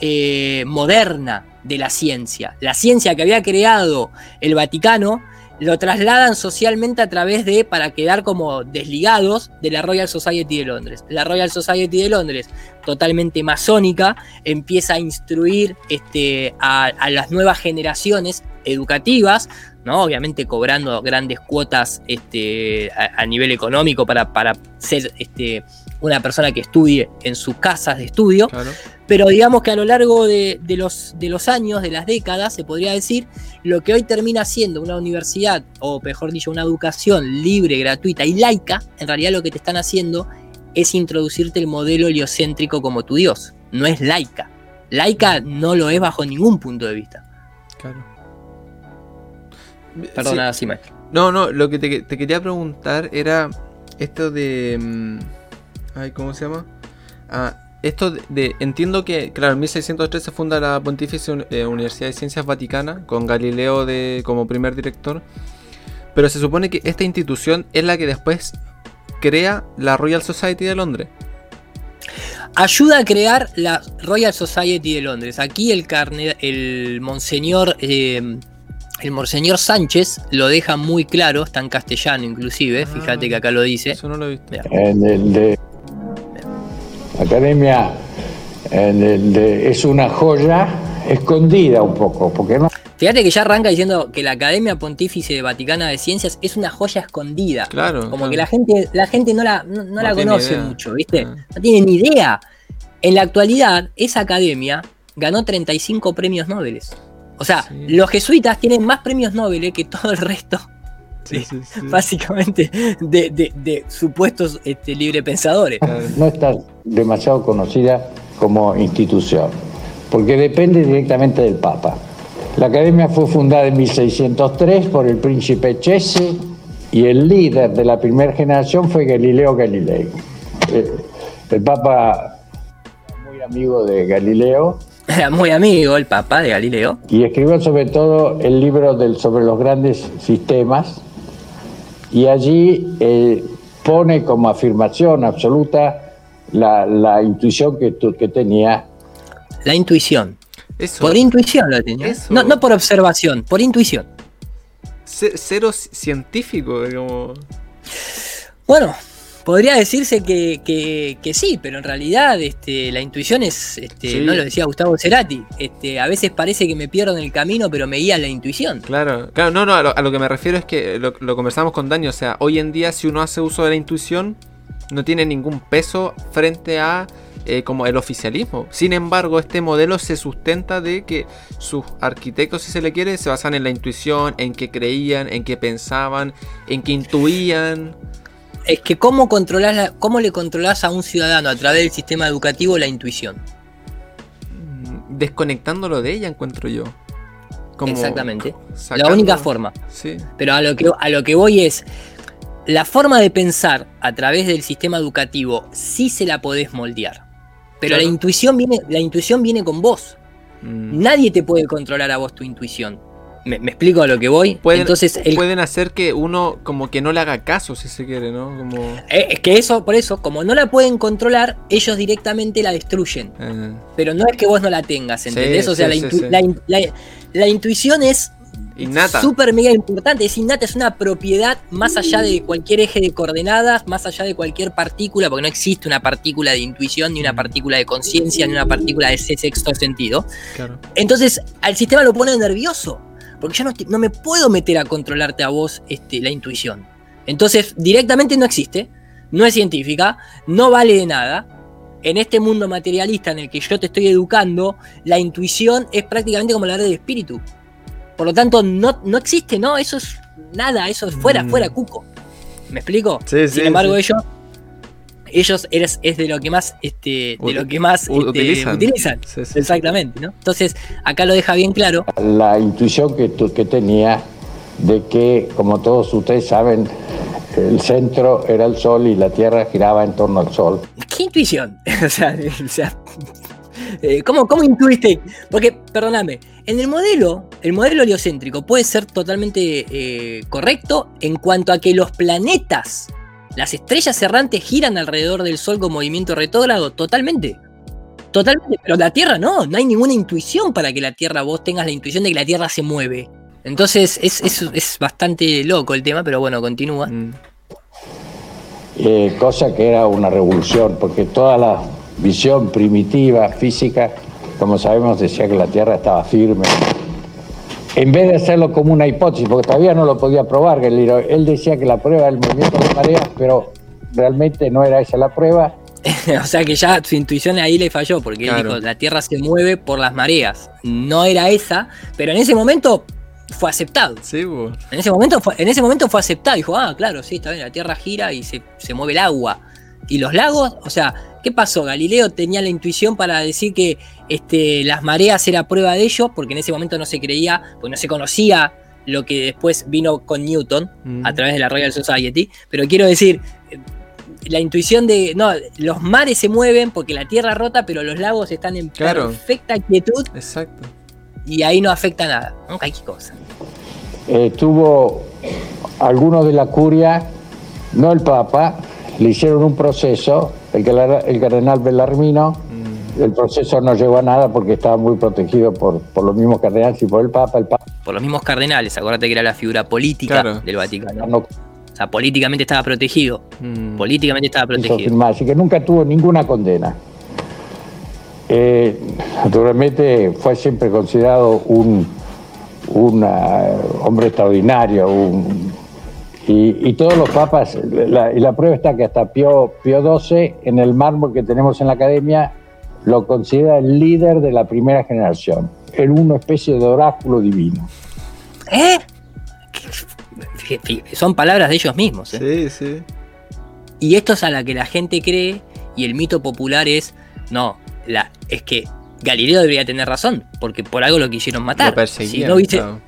eh, moderna de la ciencia. La ciencia que había creado el Vaticano lo trasladan socialmente a través de, para quedar como desligados de la Royal Society de Londres. La Royal Society de Londres, totalmente masónica, empieza a instruir este, a, las nuevas generaciones educativas, ¿no? Obviamente cobrando grandes cuotas este, a, nivel económico para, para ser este, una persona que estudie en sus casas de estudio. Pero digamos que a lo largo de, los, de los años, de las décadas, se podría decir, lo que hoy termina siendo una universidad, o mejor dicho, una educación libre, gratuita y laica, en realidad lo que te están haciendo es introducirte el modelo heliocéntrico como tu Dios. No es laica. Laica no lo es bajo ningún punto de vista. Claro. Perdona, sí. maestro. No, no, lo que te, te, quería preguntar era esto de... Mm, ay, ¿Cómo se llama? Ah, esto de, entiendo que, claro, en 1603 se funda la Pontificia eh, Universidad de Ciencias Vaticana con Galileo de, como primer director, pero se supone que esta institución es la que después crea la Royal Society de Londres. Ayuda a crear la Royal Society de Londres. Aquí el, carne, el monseñor eh, el Monseñor Sánchez lo deja muy claro, está en castellano inclusive, ah, fíjate que acá lo dice. Eso no lo he En el de academia es una joya escondida un poco, porque no. Fíjate que ya arranca diciendo que la Academia Pontífice Vaticana de Ciencias es una joya escondida. Claro. Como que la gente, la gente no la, no, la conoce mucho, ¿viste? Ah. No tiene ni idea. En la actualidad, esa academia ganó 35 premios Nobel. O sea, los jesuitas tienen más premios Nobel que todo el resto básicamente de, supuestos este, librepensadores. No está demasiado conocida como institución, porque depende directamente del Papa. La academia fue fundada en 1603 por el príncipe Chese y el líder de la primera generación fue Galileo Galilei. Eh, el, Papa muy amigo de Galileo. Era muy amigo el Papa de Galileo. Y escribió sobre todo el libro del, sobre los grandes sistemas, y allí eh, pone como afirmación absoluta la, intuición que, que tenía. La intuición. Por intuición lo tenía. No, no, por observación, por intuición. cero científico, como... Bueno, Podría decirse que, sí, pero en realidad este, la intuición es, este, no lo decía Gustavo Cerati, este, a veces parece que me pierdo en el camino, pero me guía la intuición. Claro, claro, no, no, a lo, que me refiero es que lo, conversamos con Dani, o sea, hoy en día si uno hace uso de la intuición, no tiene ningún peso frente a eh, como el oficialismo. Sin embargo, este modelo se sustenta de que sus arquitectos, si se le quiere, se basan en la intuición, en que creían, en que pensaban, en que intuían es que cómo, controlas cómo le controlas a un ciudadano a través del sistema educativo la intuición. Mm, desconectándolo de ella, encuentro yo. Exactamente. La única forma. Sí. Pero a lo, que, a lo que voy es, la forma de pensar a través del sistema educativo sí se la podés moldear. Pero la, intuición viene, la intuición viene con vos. Mm. Nadie te puede controlar a vos tu intuición. ¿Me, explico a lo que voy? Pueden, Entonces, pueden hacer que uno como que no le haga caso, si se quiere, ¿no? Como... Eh, es que eso, por eso, como no la pueden controlar, ellos directamente la destruyen. Ah. Pero no es que vos no la tengas, ¿entendés? o sea, la, intuición es Innata. Súper mega importante, es innata, es una propiedad más allá de cualquier eje de coordenadas, más allá de cualquier partícula, porque no existe una partícula de intuición, ni una mm. partícula de conciencia, ni una partícula de ese sexto sentido. Entonces, al sistema lo pone nervioso, porque yo no, me puedo meter a controlarte a vos este, la intuición. Entonces, directamente no existe, no es científica, no vale de nada. En este mundo materialista en el que yo te estoy educando, la intuición es prácticamente como la red del espíritu. Por lo tanto, no, no existe, ¿no? Eso es nada, eso es fuera, mm. fuera, cuco. ¿Me explico? Sí, Sin embargo, ellos ellos eres, es de lo que más este, de lo que más este, utilizan, exactamente ¿no? entonces acá lo deja bien claro. La intuición que, que tenía de que como todos ustedes saben el centro era el sol y la tierra giraba en torno al sol. Qué intuición o sea, o sea eh, ¿cómo, ¿cómo intuiste? porque perdóname en el modelo, el modelo heliocéntrico puede ser totalmente eh, correcto en cuanto a que los planetas, las estrellas errantes giran alrededor del Sol con movimiento retrógrado, totalmente. Totalmente, pero la Tierra no, no hay ninguna intuición para que la Tierra, vos tengas la intuición de que la Tierra se mueve. Entonces es, es, bastante loco el tema, pero bueno, continúa. Mm. Eh, cosa que era una revolución, porque toda la visión primitiva, física, como sabemos, decía que la Tierra estaba firme. En vez de hacerlo como una hipótesis, porque todavía no lo podía probar, él decía que la prueba era el movimiento de mareas, pero realmente no era esa la prueba. o sea que ya su intuición ahí le falló, porque él dijo, la Tierra se mueve por las mareas. No era esa, pero en ese momento fue aceptado. Sí, En ese momento fue, en ese momento fue aceptado. Dijo, ah, claro, sí, está bien, la Tierra gira y se, se mueve el agua. Y los lagos, o sea, ¿Qué pasó? Galileo tenía la intuición para decir que este, las mareas era prueba de ello, porque en ese momento no se creía, porque no se conocía lo que después vino con Newton a mm. través de la Royal Society. Pero quiero decir, la intuición de, no, los mares se mueven porque la Tierra rota, pero los lagos están en perfecta quietud. Exacto. Y ahí no afecta nada. ¿no? Hay cosa. Eh, tuvo algunos de la curia, no el Papa, le hicieron un proceso, el, el cardenal Bellarmino, mm. el proceso no llegó a nada porque estaba muy protegido por, por los mismos cardenales y por el Papa, el Papa. Por los mismos cardenales, acuérdate que era la figura política del Vaticano. o sea, políticamente estaba protegido. Mm. Políticamente estaba protegido. así que nunca tuvo ninguna condena. Eh, naturalmente fue siempre considerado un, un hombre extraordinario, un, y, todos los papas, y la prueba está que hasta Pío, Pío XII, en el mármol que tenemos en la academia, lo considera el líder de la primera generación, era una especie de oráculo divino. ¿Eh? Son palabras de ellos mismos. ¿eh? Sí, sí. Y esto es a la que la gente cree y el mito popular es, no, la, es que Galileo debería tener razón, porque por algo lo quisieron matar. Lo si no, viste, Claro,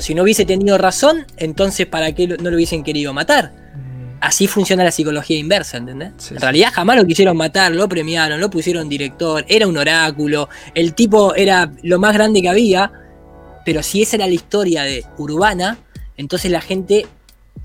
si no hubiese tenido razón, entonces ¿para qué no lo hubiesen querido matar? Mm. Así funciona la psicología inversa, ¿entendés? en realidad jamás lo quisieron matar, lo premiaron, lo pusieron director, era un oráculo, el tipo era lo más grande que había, pero si esa era la historia de Urbana, entonces la gente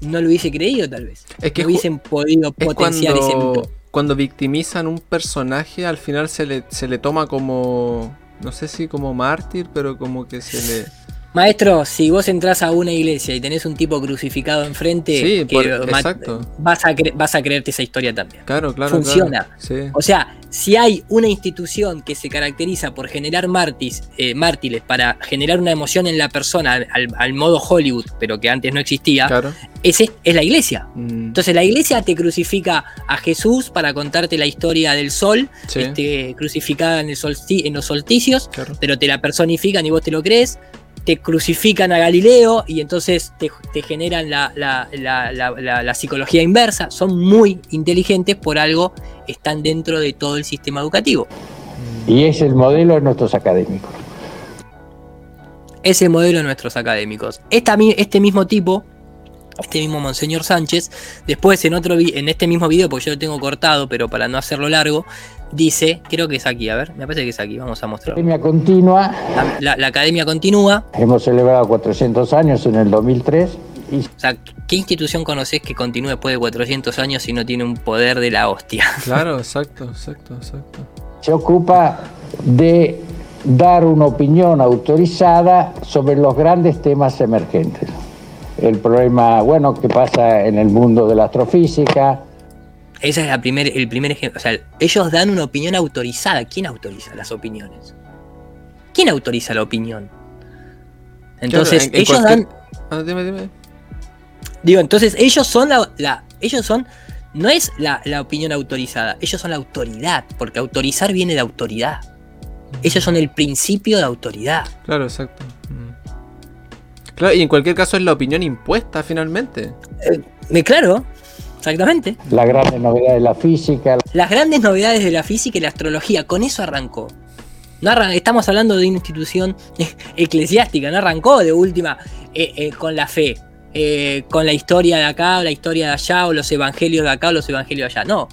no lo hubiese creído tal vez. Es que no hubiesen podido potenciar ese mito. Cuando victimizan un personaje, al final se le, se le toma como, no sé si como mártir, pero como que se le Maestro, si vos entras a una iglesia y tenés un tipo crucificado enfrente, Vas, a vas a creerte esa historia también. Claro, claro. Funciona. O sea, si hay una institución que se caracteriza por generar eh, mártires para generar una emoción en la persona al, modo Hollywood, pero que antes no existía, es, es la iglesia. Mm. Entonces la iglesia te crucifica a Jesús para contarte la historia del sol, este, crucificada en, el en los solsticios, pero te la personifican y vos te lo crees te crucifican a Galileo y entonces te, generan la, psicología inversa. Son muy inteligentes, por algo están dentro de todo el sistema educativo. Y es el modelo de nuestros académicos. Es el modelo de nuestros académicos. este mismo tipo este mismo Monseñor Sánchez, después en otro en este mismo video, porque yo lo tengo cortado, pero para no hacerlo largo, dice, creo que es aquí, a ver, me parece que es aquí, vamos a mostrar. Academia continua. La, academia continúa. Hemos celebrado 400 años en el 2003. O sea, ¿qué institución conoces que continúe después de 400 años y no tiene un poder de la hostia? Claro, exacto, exacto, exacto. Se ocupa de dar una opinión autorizada sobre los grandes temas emergentes el problema, bueno, que pasa en el mundo de la astrofísica. Ese es la primer, el primer ejemplo. O sea, ellos dan una opinión autorizada. ¿Quién autoriza las opiniones? ¿Quién autoriza la opinión? Entonces, ellos dan. Ah, dime, dime. Digo, entonces ellos son la. ellos son. No es la, la opinión autorizada, ellos son la autoridad, porque autorizar viene de autoridad. Ellos son el principio de autoridad. Claro, exacto. Claro, y en cualquier caso es la opinión impuesta finalmente. Eh, claro, exactamente. Las grandes novedades de la física. Las grandes novedades de la física y la astrología, con eso arrancó. No estamos hablando de una institución eclesiástica, no arrancó de última eh, eh, con la fe, con la historia de acá, o la historia de allá, o los evangelios de acá, o los evangelios de allá. No,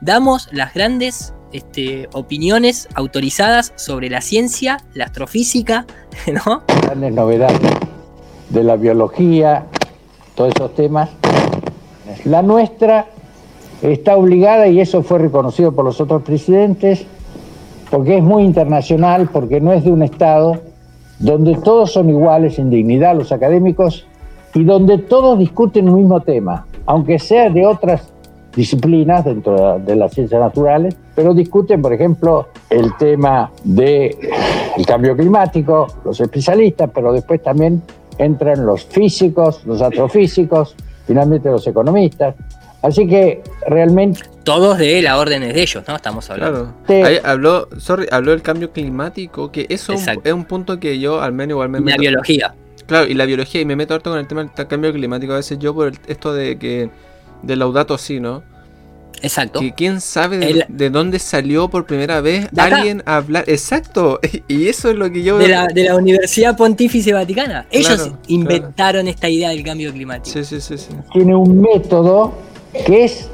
damos las grandes este, opiniones autorizadas sobre la ciencia, la astrofísica, ¿no? Grandes novedades de la biología, todos esos temas. La nuestra está obligada, y eso fue reconocido por los otros presidentes, porque es muy internacional, porque no es de un Estado donde todos son iguales en dignidad los académicos y donde todos discuten un mismo tema, aunque sea de otras disciplinas dentro de las ciencias naturales, pero discuten, por ejemplo, el tema del cambio climático, los especialistas, pero después también entran los físicos, los astrofísicos, finalmente los economistas. Así que realmente... Todos de la orden de ellos, ¿no? Estamos hablando. Claro. habló, sorry, habló del cambio climático, que eso es un punto que yo al menos igual me meto. La biología. Claro, y la biología, y me meto harto con el tema del cambio climático a veces yo por esto de que... De laudato sí, ¿no? Exacto. Que quién sabe de, dónde salió por primera vez alguien a hablar. Exacto. Y eso es lo que yo. De la, de la Universidad Pontífice Vaticana. Ellos inventaron esta idea del cambio climático. Sí, sí, sí, sí. Tiene un método que es.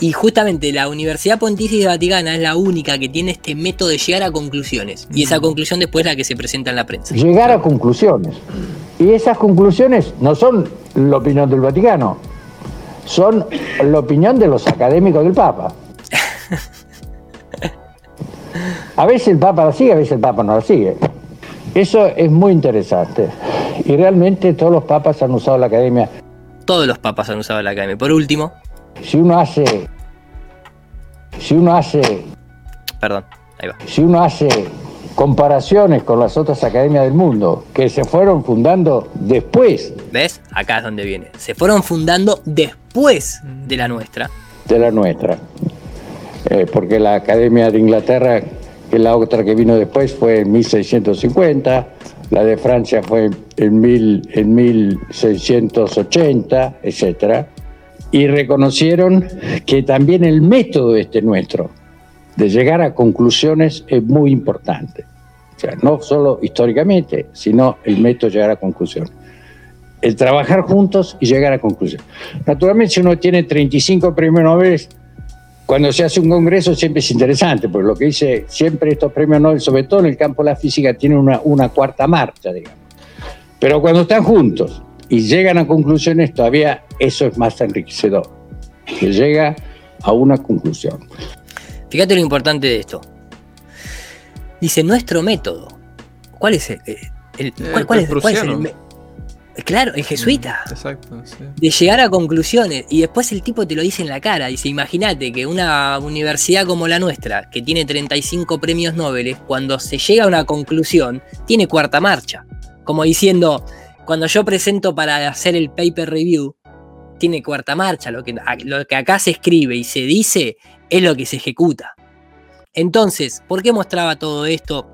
Y justamente la Universidad Pontífice Vaticana es la única que tiene este método de llegar a conclusiones. Y esa conclusión después es la que se presenta en la prensa. Llegar a conclusiones. Y esas conclusiones no son la opinión del Vaticano son la opinión de los académicos del Papa. A veces el Papa la sigue, a veces el Papa no la sigue. Eso es muy interesante. Y realmente todos los papas han usado la academia. Todos los papas han usado la academia. Por último. Si uno hace. Si uno hace. Perdón, ahí va. Si uno hace comparaciones con las otras academias del mundo que se fueron fundando después. ¿Ves? Acá es donde viene. Se fueron fundando después de la nuestra. De la nuestra. Eh, porque la Academia de Inglaterra, que la otra que vino después, fue en 1650, la de Francia fue en, mil, en 1680, etc. Y reconocieron que también el método este nuestro, de llegar a conclusiones es muy importante. O sea, no solo históricamente, sino el método de llegar a conclusiones. El trabajar juntos y llegar a conclusiones. Naturalmente, si uno tiene 35 premios Nobel, cuando se hace un congreso siempre es interesante, porque lo que dice siempre estos premios Nobel, sobre todo en el campo de la física, tienen una, una cuarta marcha, digamos. Pero cuando están juntos y llegan a conclusiones, todavía eso es más enriquecedor, que llega a una conclusión. Fíjate lo importante de esto. Dice nuestro método. ¿Cuál es el, el, cuál, es, el Claro, el jesuita. Mm, exacto, sí. De llegar a conclusiones. Y después el tipo te lo dice en la cara. Dice, imagínate que una universidad como la nuestra, que tiene 35 premios Nobel, cuando se llega a una conclusión, tiene cuarta marcha. Como diciendo, cuando yo presento para hacer el paper review, tiene cuarta marcha. Lo que, lo que acá se escribe y se dice es lo que se ejecuta. Entonces, ¿por qué mostraba todo esto?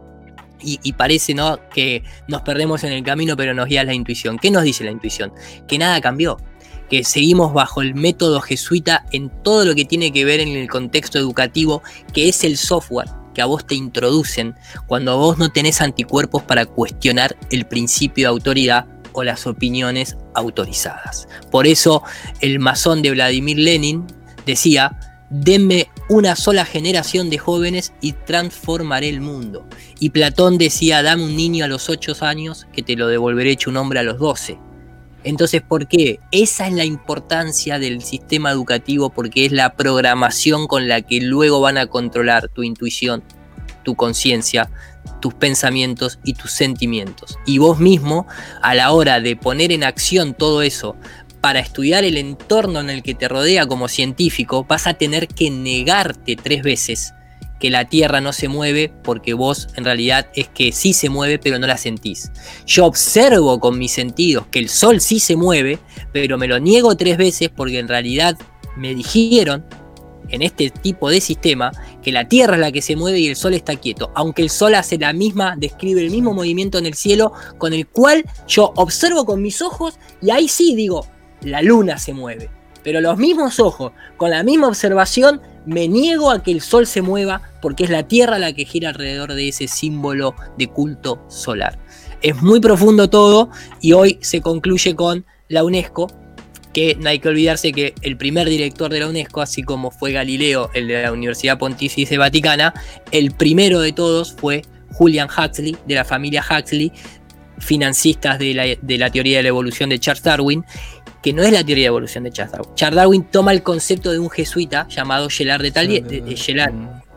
Y, parece ¿no? que nos perdemos en el camino, pero nos guía la intuición. ¿Qué nos dice la intuición? Que nada cambió, que seguimos bajo el método jesuita en todo lo que tiene que ver en el contexto educativo, que es el software que a vos te introducen cuando vos no tenés anticuerpos para cuestionar el principio de autoridad o las opiniones autorizadas. Por eso el masón de Vladimir Lenin decía, denme una sola generación de jóvenes y transformaré el mundo. Y Platón decía, dame un niño a los 8 años que te lo devolveré hecho un hombre a los 12. Entonces, ¿por qué? Esa es la importancia del sistema educativo porque es la programación con la que luego van a controlar tu intuición, tu conciencia, tus pensamientos y tus sentimientos. Y vos mismo, a la hora de poner en acción todo eso para estudiar el entorno en el que te rodea como científico, vas a tener que negarte tres veces que la Tierra no se mueve porque vos en realidad es que sí se mueve pero no la sentís. Yo observo con mis sentidos que el Sol sí se mueve, pero me lo niego tres veces porque en realidad me dijeron en este tipo de sistema que la Tierra es la que se mueve y el Sol está quieto, aunque el Sol hace la misma, describe el mismo movimiento en el cielo con el cual yo observo con mis ojos y ahí sí digo, la Luna se mueve. Pero los mismos ojos, con la misma observación, me niego a que el Sol se mueva porque es la Tierra la que gira alrededor de ese símbolo de culto solar. Es muy profundo todo y hoy se concluye con la UNESCO, que no hay que olvidarse que el primer director de la UNESCO, así como fue Galileo, el de la Universidad Pontificia Vaticana, el primero de todos fue Julian Huxley, de la familia Huxley, financistas de la, de la teoría de la evolución de Charles Darwin, que no es la teoría de evolución de Charles Darwin. Charles Darwin toma el concepto de un jesuita llamado Gelard de Talier, de,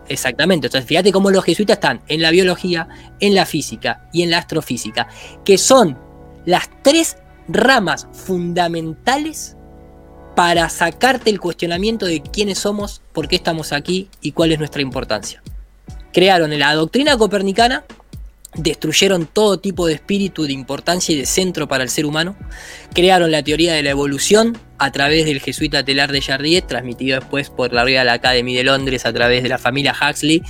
Exactamente, entonces fíjate cómo los jesuitas están en la biología, en la física y en la astrofísica, que son las tres ramas fundamentales para sacarte el cuestionamiento de quiénes somos, por qué estamos aquí y cuál es nuestra importancia. Crearon la doctrina copernicana, destruyeron todo tipo de espíritu de importancia y de centro para el ser humano, crearon la teoría de la evolución a través del jesuita Telar de Jardiet, transmitido después por la Royal Academy de Londres a través de la familia Huxley,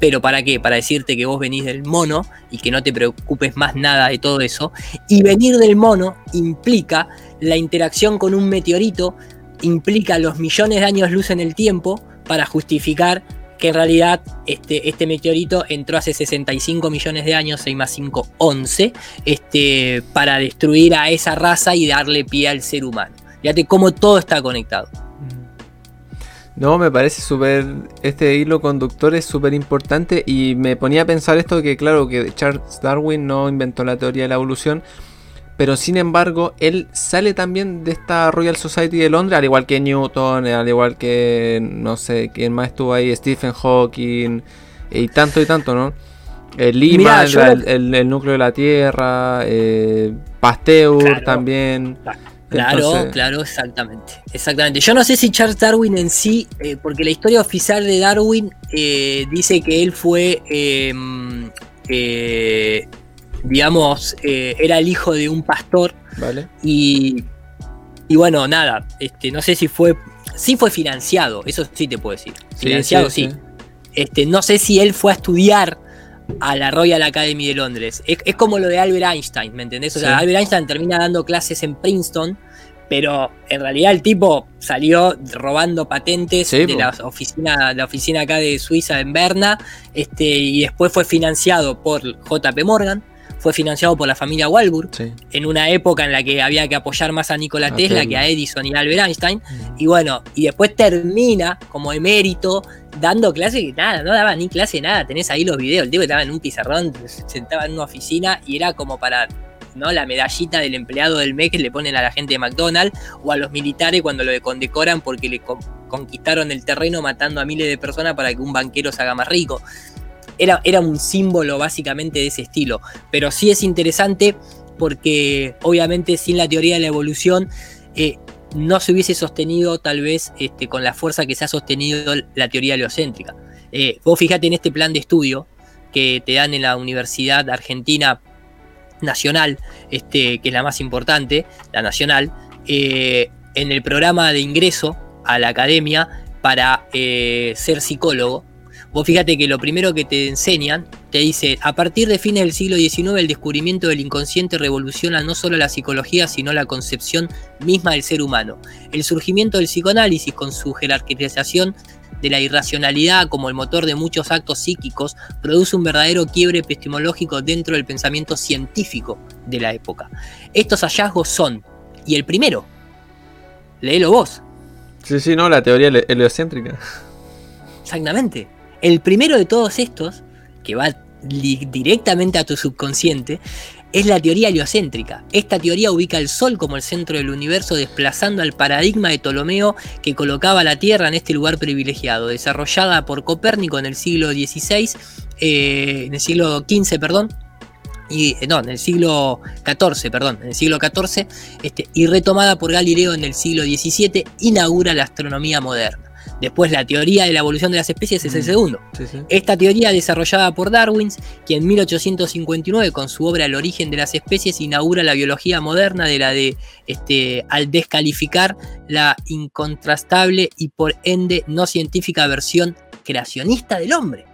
pero ¿para qué? Para decirte que vos venís del mono y que no te preocupes más nada de todo eso. Y venir del mono implica la interacción con un meteorito, implica los millones de años luz en el tiempo para justificar que en realidad este, este meteorito entró hace 65 millones de años, 6 más 5, 11, este, para destruir a esa raza y darle pie al ser humano. Fíjate cómo todo está conectado. No, me parece súper. Este hilo conductor es súper importante y me ponía a pensar esto: que, claro, que Charles Darwin no inventó la teoría de la evolución, pero sin embargo, él sale también de esta Royal Society de Londres, al igual que Newton, al igual que, no sé, quién más estuvo ahí, Stephen Hawking, y tanto y tanto, ¿no? Eh, Lima, el, núcleo de la Tierra, eh, Pasteur también. Claro, claro, exactamente. Exactamente. Yo no sé si Charles Darwin en sí, eh, porque la historia oficial de Darwin dice que él fue em, digamos, eh, era el hijo de un pastor. Vale. Y, y bueno, nada, este, no sé si fue, sí fue financiado, eso sí te puedo decir. Financiado, sí. Este, no sé si él fue a estudiar a la Royal Academy de Londres. Es, como lo de Albert Einstein, ¿me entendés? O sea, Albert Einstein termina dando clases en Princeton, pero en realidad el tipo salió robando patentes de la oficina, la oficina acá de Suiza en Berna, este, y después fue financiado por JP Morgan fue financiado por la familia Walbur, en una época en la que había que apoyar más a Nikola Tesla que a Edison y a Albert Einstein. Mm. Y bueno, y después termina como emérito dando clase que nada, no daba ni clase nada. Tenés ahí los videos, el tipo estaba en un pizarrón, sentaba en una oficina y era como para ¿no? La medallita del empleado del mes que le ponen a la gente de McDonald's o a los militares cuando lo condecoran porque le conquistaron el terreno matando a miles de personas para que un banquero se haga más rico era, un símbolo básicamente de ese estilo. Pero sí es interesante porque obviamente sin la teoría de la evolución eh, no se hubiese sostenido tal vez este, con la fuerza que se ha sostenido la teoría heliocéntrica. Eh, vos fijate en este plan de estudio que te dan en la Universidad Argentina Nacional, este, que es la más importante, la nacional, eh, en el programa de ingreso a la academia para ser psicólogo, Vos fíjate que lo primero que te enseñan te dice, a partir de fines del siglo XIX el descubrimiento del inconsciente revoluciona no solo la psicología, sino la concepción misma del ser humano. El surgimiento del psicoanálisis con su jerarquización de la irracionalidad como el motor de muchos actos psíquicos, produce un verdadero quiebre epistemológico dentro del pensamiento científico de la época. Estos hallazgos son, y el primero, léelo vos. Sí, sí, no, la teoría heliocéntrica. Exactamente. El primero de todos estos, que va directamente a tu subconsciente, es la teoría heliocéntrica. Esta teoría ubica el Sol como el centro del universo, desplazando al paradigma de Ptolomeo que colocaba la Tierra en este lugar privilegiado, desarrollada por Copérnico en el siglo XVI, eh, en el siglo XV, perdón, y, eh, no, en el siglo XIV, perdón, en el siglo XIV, este, y retomada por Galileo en el siglo XVII, inaugura la astronomía moderna. Después la teoría de la evolución de las especies es el mm. segundo. Esta teoría desarrollada por Darwin, quien en 1859 con su obra El origen de las especies inaugura la biología moderna de la de este al descalificar la incontrastable y por ende no científica versión creacionista del hombre.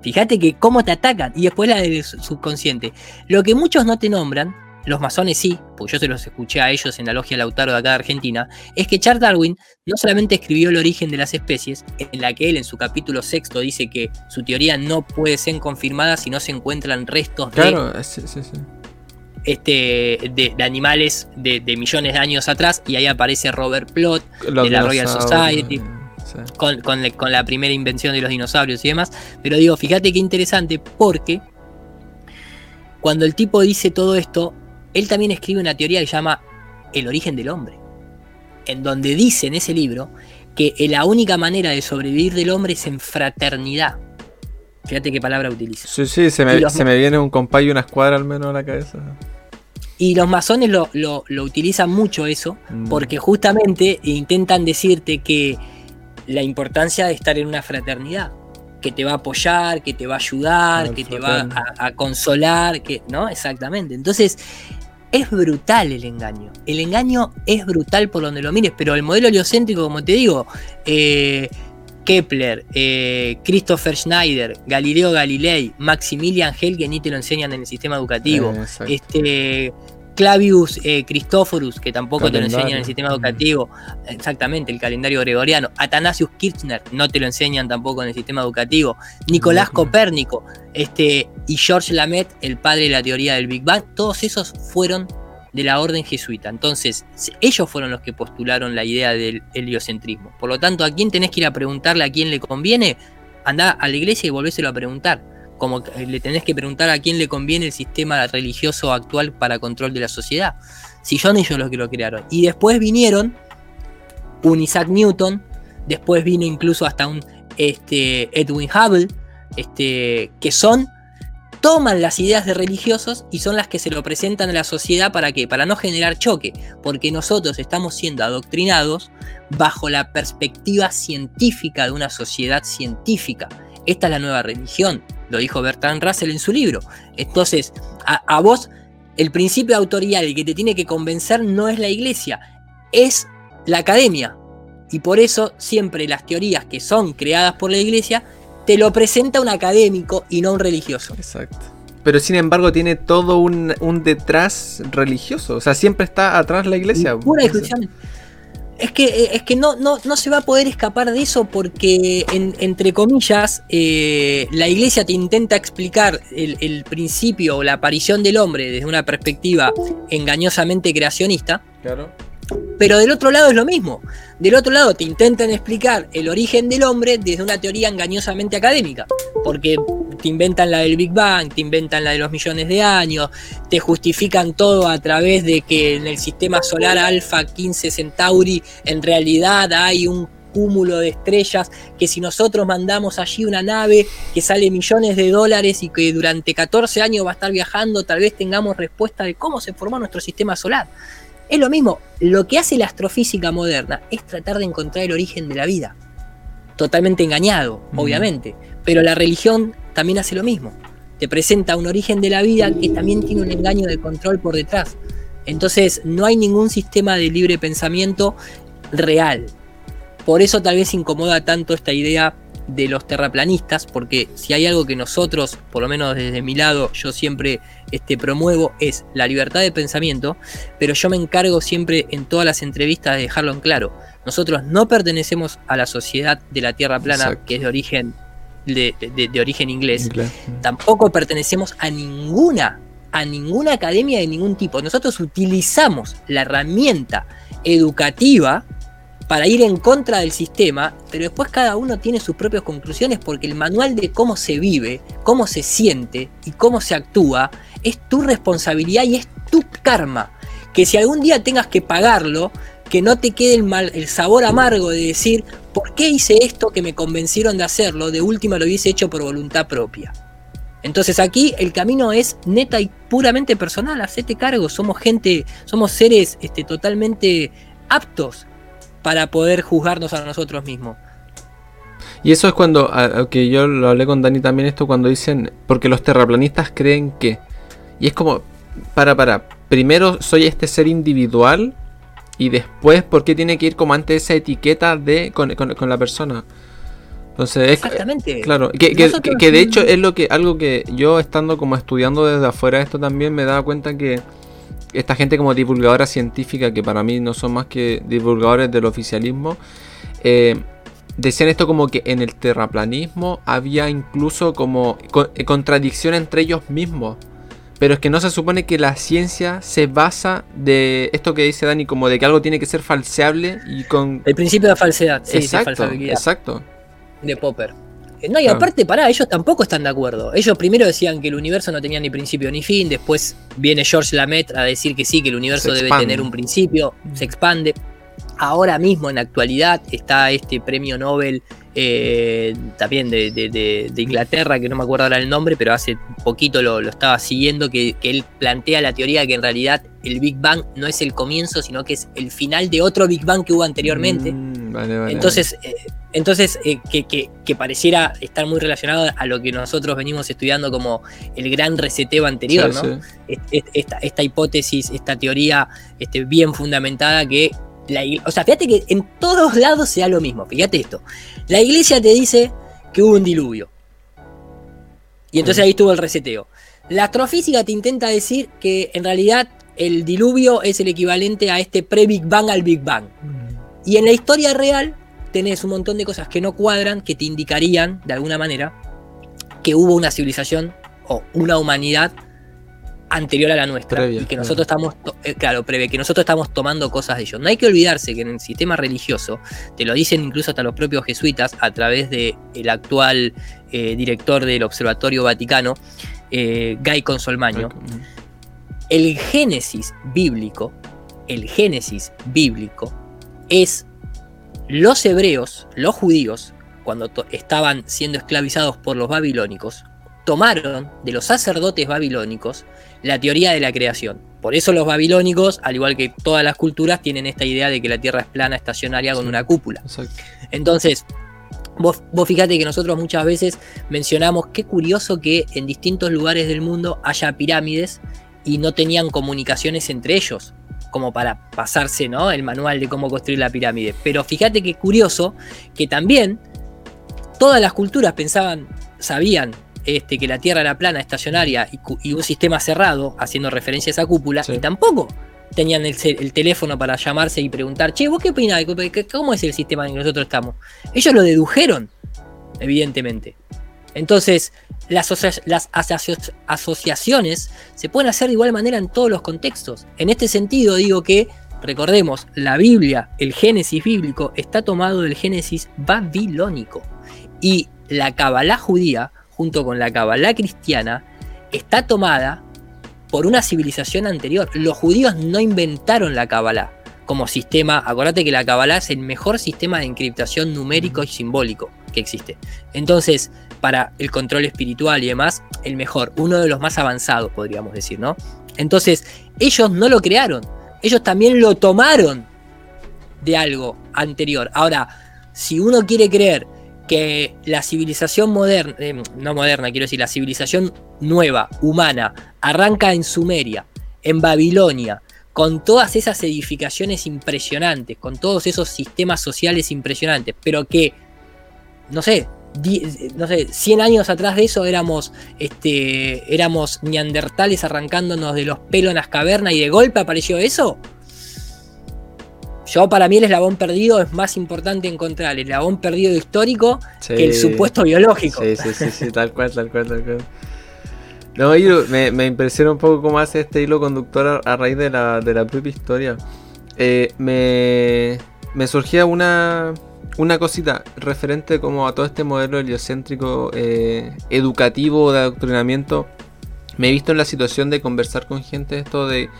Fíjate que cómo te atacan y después la del subconsciente. Lo que muchos no te nombran los masones sí, porque yo se los escuché a ellos en la logia Lautaro de acá de Argentina, es que Charles Darwin no solamente escribió el origen de las especies, en la que él en su capítulo sexto dice que su teoría no puede ser confirmada si no se encuentran restos de, Este, de, animales de, millones de años atrás, y ahí aparece Robert Plot de la Royal Society. Con, con la primera invención de los dinosaurios y demás. Pero digo, fíjate qué interesante porque cuando el tipo dice todo esto, él también escribe una teoría que se llama El origen del hombre, en donde dice en ese libro que la única manera de sobrevivir del hombre es en fraternidad. Fíjate qué palabra utiliza. Sí, sí, se me, viene un compay y una escuadra al menos a la cabeza. Y los masones lo, utilizan mucho eso, mm. porque justamente intentan decirte que la importancia de estar en una fraternidad, que te va a apoyar, que te va a ayudar, que te va a, a, consolar, que, ¿no? Exactamente. Entonces, es brutal el engaño. El engaño es brutal por donde lo mires, pero el modelo heliocéntrico, como te digo, eh, Kepler, eh, Christopher Schneider, Galileo Galilei, Maximilian Hell, que ni te lo enseñan en el sistema educativo, este, Clavius eh, Christophorus, que tampoco te lo enseñan en el sistema educativo, exactamente, el calendario gregoriano, Athanasius Kirchner, no te lo enseñan tampoco en el sistema educativo, Nicolás Copérnico, este, y George Lamet, el padre de la teoría del Big Bang, todos esos fueron de la orden jesuita. Entonces, ellos fueron los que postularon la idea del heliocentrismo. Por lo tanto, ¿a quién tenés que ir a preguntarle a quién le conviene? Anda a la iglesia y volvéselo a preguntar como le tenés que preguntar a quién le conviene el sistema religioso actual para control de la sociedad. Si son ellos los que lo crearon. Y después vinieron un Isaac Newton, después vino incluso hasta un este, Edwin Hubble, este, que son, toman las ideas de religiosos y son las que se lo presentan a la sociedad para qué? Para no generar choque, porque nosotros estamos siendo adoctrinados bajo la perspectiva científica de una sociedad científica. Esta es la nueva religión, lo dijo Bertrand Russell en su libro. Entonces, a, vos, el principio de autoridad, el que te tiene que convencer no es la iglesia, es la academia. Y por eso siempre las teorías que son creadas por la iglesia te lo presenta un académico y no un religioso. Exacto. Pero sin embargo tiene todo un, detrás religioso. O sea, siempre está atrás la iglesia. Pura es que, eh, es que no, no, no, se va a poder escapar de eso porque, entre comillas, eh, la iglesia te intenta explicar el, principio o la aparición del hombre desde una perspectiva engañosamente creacionista. Claro. Pero del otro lado es lo mismo. Del otro lado te intentan explicar el origen del hombre desde una teoría engañosamente académica. Porque te inventan la del Big Bang, te inventan la de los millones de años, te justifican todo a través de que en el sistema solar Alpha 15 Centauri en realidad hay un cúmulo de estrellas, que si nosotros mandamos allí una nave que sale millones de dólares y que durante 14 años va a estar viajando, tal vez tengamos respuesta de cómo se formó nuestro sistema solar. Es lo mismo, lo que hace la astrofísica moderna es tratar de encontrar el origen de la vida. Totalmente engañado, obviamente, pero la religión también hace lo mismo. Te presenta un origen de la vida que también tiene un engaño de control por detrás. Entonces no hay ningún sistema de libre pensamiento real. Por eso tal vez incomoda tanto esta idea de los terraplanistas, porque si hay algo que nosotros, por lo menos desde mi lado, yo siempre este, promuevo, es la libertad de pensamiento, pero yo me encargo siempre en todas las entrevistas de dejarlo en claro. Nosotros no pertenecemos a la sociedad de la Tierra plana, que es de origen, de, origen inglés. Tampoco pertenecemos a ninguna, a ninguna academia de ningún tipo. Nosotros utilizamos la herramienta educativa para ir en contra del sistema, pero después cada uno tiene sus propias conclusiones porque el manual de cómo se vive, cómo se siente y cómo se actúa es tu responsabilidad y es tu karma. Que si algún día tengas que pagarlo, que no te quede el, mal, el sabor amargo de decir, ¿por qué hice esto que me convencieron de hacerlo? De última lo hubiese hecho por voluntad propia. Entonces aquí el camino es neta y puramente personal, hacete cargo, somos gente, somos seres este, totalmente aptos para poder juzgarnos a nosotros mismos. Y eso es cuando, que yo lo hablé con Dani también esto, cuando dicen, porque los terraplanistas creen que, y es como, para, para, primero soy este ser individual y después, ¿por qué tiene que ir como ante esa etiqueta de con, la persona? Entonces, Exactamente. claro, que, que, de hecho es lo que, algo que yo estando como estudiando desde afuera esto también me daba cuenta que esta gente como divulgadora científica, que para mí no son más que divulgadores del oficialismo, eh, decían esto como que en el terraplanismo había incluso como eh, contradicción entre ellos mismos. Pero es que no se supone que la ciencia se basa de esto que dice Dani, como de que algo tiene que ser falseable y con... El principio de falsedad, sí, exacto, Exacto. De Popper. Eh, no, y aparte, pará, ellos tampoco están de acuerdo. Ellos primero decían que el universo no tenía ni principio ni fin, después viene George Lamet a decir que sí, que el universo debe tener un principio, se expande. Ahora mismo, en la actualidad, está este premio Nobel eh, también de, Inglaterra, que no me acuerdo ahora el nombre, pero hace poquito lo, estaba siguiendo, que, él plantea la teoría de que en realidad el Big Bang no es el comienzo, sino que es el final de otro Big Bang que hubo anteriormente. Mm, entonces, eh, entonces eh, que, pareciera estar muy relacionado a lo que nosotros venimos estudiando como el gran reseteo anterior, ¿no? Esta, hipótesis, esta teoría este, bien fundamentada que la, o sea, fíjate que en todos lados sea lo mismo. Fíjate esto. La iglesia te dice que hubo un diluvio. Y entonces ahí estuvo el reseteo. La astrofísica te intenta decir que en realidad el diluvio es el equivalente a este pre-Big Bang al Big Bang. Y en la historia real tenés un montón de cosas que no cuadran, que te indicarían, de alguna manera, que hubo una civilización o una humanidad anterior a la nuestra y que nosotros estamos eh, claro prevé que nosotros estamos tomando cosas de ellos. No hay que olvidarse que en el sistema religioso te lo dicen incluso hasta los propios jesuitas a través de el actual eh, director del observatorio vaticano eh, Guy Consolmaño. el génesis bíblico el génesis bíblico es los hebreos los judíos cuando estaban siendo esclavizados por los babilónicos tomaron de los sacerdotes babilónicos la teoría de la creación. Por eso los babilónicos, al igual que todas las culturas, tienen esta idea de que la Tierra es plana, estacionaria, con una cúpula. Entonces, vos, vos fíjate que nosotros muchas veces mencionamos qué curioso que en distintos lugares del mundo haya pirámides y no tenían comunicaciones entre ellos, como para pasarse ¿no? el manual de cómo construir la pirámide. Pero fíjate qué curioso que también todas las culturas pensaban, sabían este, que la Tierra era plana, estacionaria y, un sistema cerrado, haciendo referencia a esa cúpula, y tampoco tenían el, teléfono para llamarse y preguntar, che, ¿vos qué opinás? ¿Cómo es el sistema en que nosotros estamos? Ellos lo dedujeron, evidentemente. Entonces, las, asociaciones se pueden hacer de igual manera en todos los contextos. En este sentido, digo que, recordemos, la Biblia, el Génesis bíblico, está tomado del Génesis babilónico. Y la Kabbalah judía junto con la Kabbalah cristiana, está tomada por una civilización anterior. Los judíos no inventaron la Kabbalah como sistema. Acordate que la Kabbalah es el mejor sistema de encriptación numérico y simbólico que existe. Entonces, para el control espiritual y demás, el mejor, uno de los más avanzados, podríamos decir, ¿no? Entonces, ellos no lo crearon, ellos también lo tomaron de algo anterior. Ahora, si uno quiere creer que la civilización moderna, eh, no moderna, quiero decir, la civilización nueva, humana, arranca en Sumeria, en Babilonia, con todas esas edificaciones impresionantes, con todos esos sistemas sociales impresionantes, pero que, no sé, no sé, 100 años atrás de eso éramos, este, éramos neandertales arrancándonos de los pelos en las cavernas y de golpe apareció eso. Yo para mí el eslabón perdido es más importante encontrar el eslabón perdido histórico que el supuesto biológico. Sí, sí, sí, sí, tal cual, tal cual, tal cual. No, me, me, impresiona un poco cómo hace este hilo conductor a, raíz de la, de la propia historia. Eh, me, me surgía una, una cosita referente como a todo este modelo heliocéntrico eh, educativo de adoctrinamiento. Me he visto en la situación de conversar con gente esto de,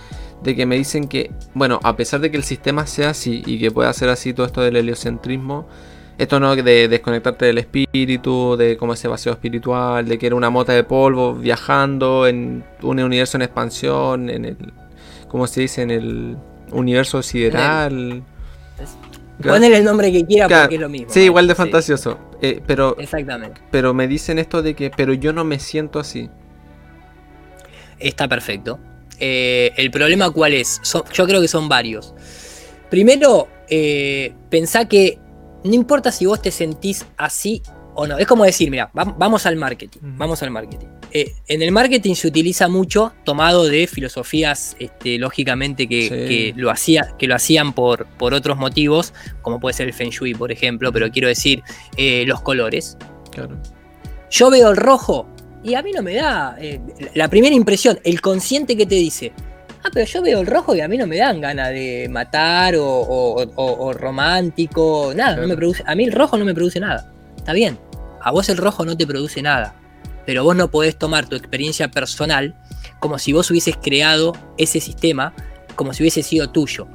de, que me dicen que, bueno, a pesar de que el sistema sea así y que pueda ser así todo esto del heliocentrismo, esto no de desconectarte del espíritu, de cómo ese vacío espiritual, de que era una mota de polvo viajando en un universo en expansión, en el, ¿cómo se dice? En el universo sideral. Ponele el nombre que quiera porque es lo mismo. Sí, igual de fantasioso. Eh, pero, Exactamente. Pero me dicen esto de que, pero yo no me siento así. Está perfecto. Eh, el problema cuál es? yo creo que son varios. Primero, eh, pensá que no importa si vos te sentís así o no. Es como decir, mira, vamos al marketing. Vamos al marketing. Eh, en el marketing se utiliza mucho, tomado de filosofías, este, lógicamente, que, lo hacía, que lo hacían por, por otros motivos, como puede ser el Feng Shui, por ejemplo, pero quiero decir, eh, los colores. Claro. Yo veo el rojo y a mí no me da eh, la primera impresión, el consciente que te dice, ah, pero yo veo el rojo y a mí no me dan ganas de matar o, romántico, nada, no me produce, a mí el rojo no me produce nada, está bien, a vos el rojo no te produce nada pero vos no podés tomar tu experiencia personal como si vos hubieses creado ese sistema, como si hubiese sido tuyo.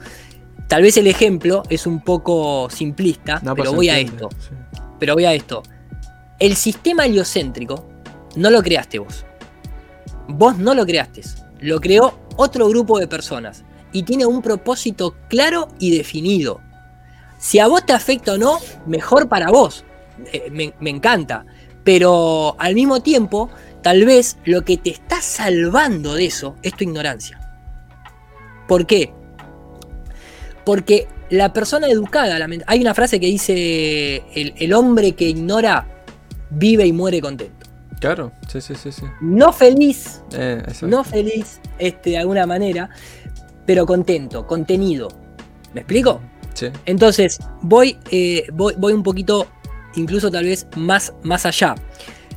Tal vez el ejemplo es un poco simplista, pero pues voy a esto. Pero voy a esto. El sistema heliocéntrico no lo creaste vos. Vos no lo creaste. Lo creó otro grupo de personas. Y tiene un propósito claro y definido. Si a vos te afecta o no, mejor para vos. Eh, me encanta. Pero al mismo tiempo, tal vez lo que te está salvando de eso es tu ignorancia. ¿Por qué? Porque la persona educada, hay una frase que dice, el, hombre que ignora vive y muere contento. Claro, sí, sí, sí. sí. No feliz, eh, no feliz este, de alguna manera, pero contento, contenido. ¿Me explico? Sí. Entonces, voy, eh, voy, voy un poquito incluso tal vez más, más allá.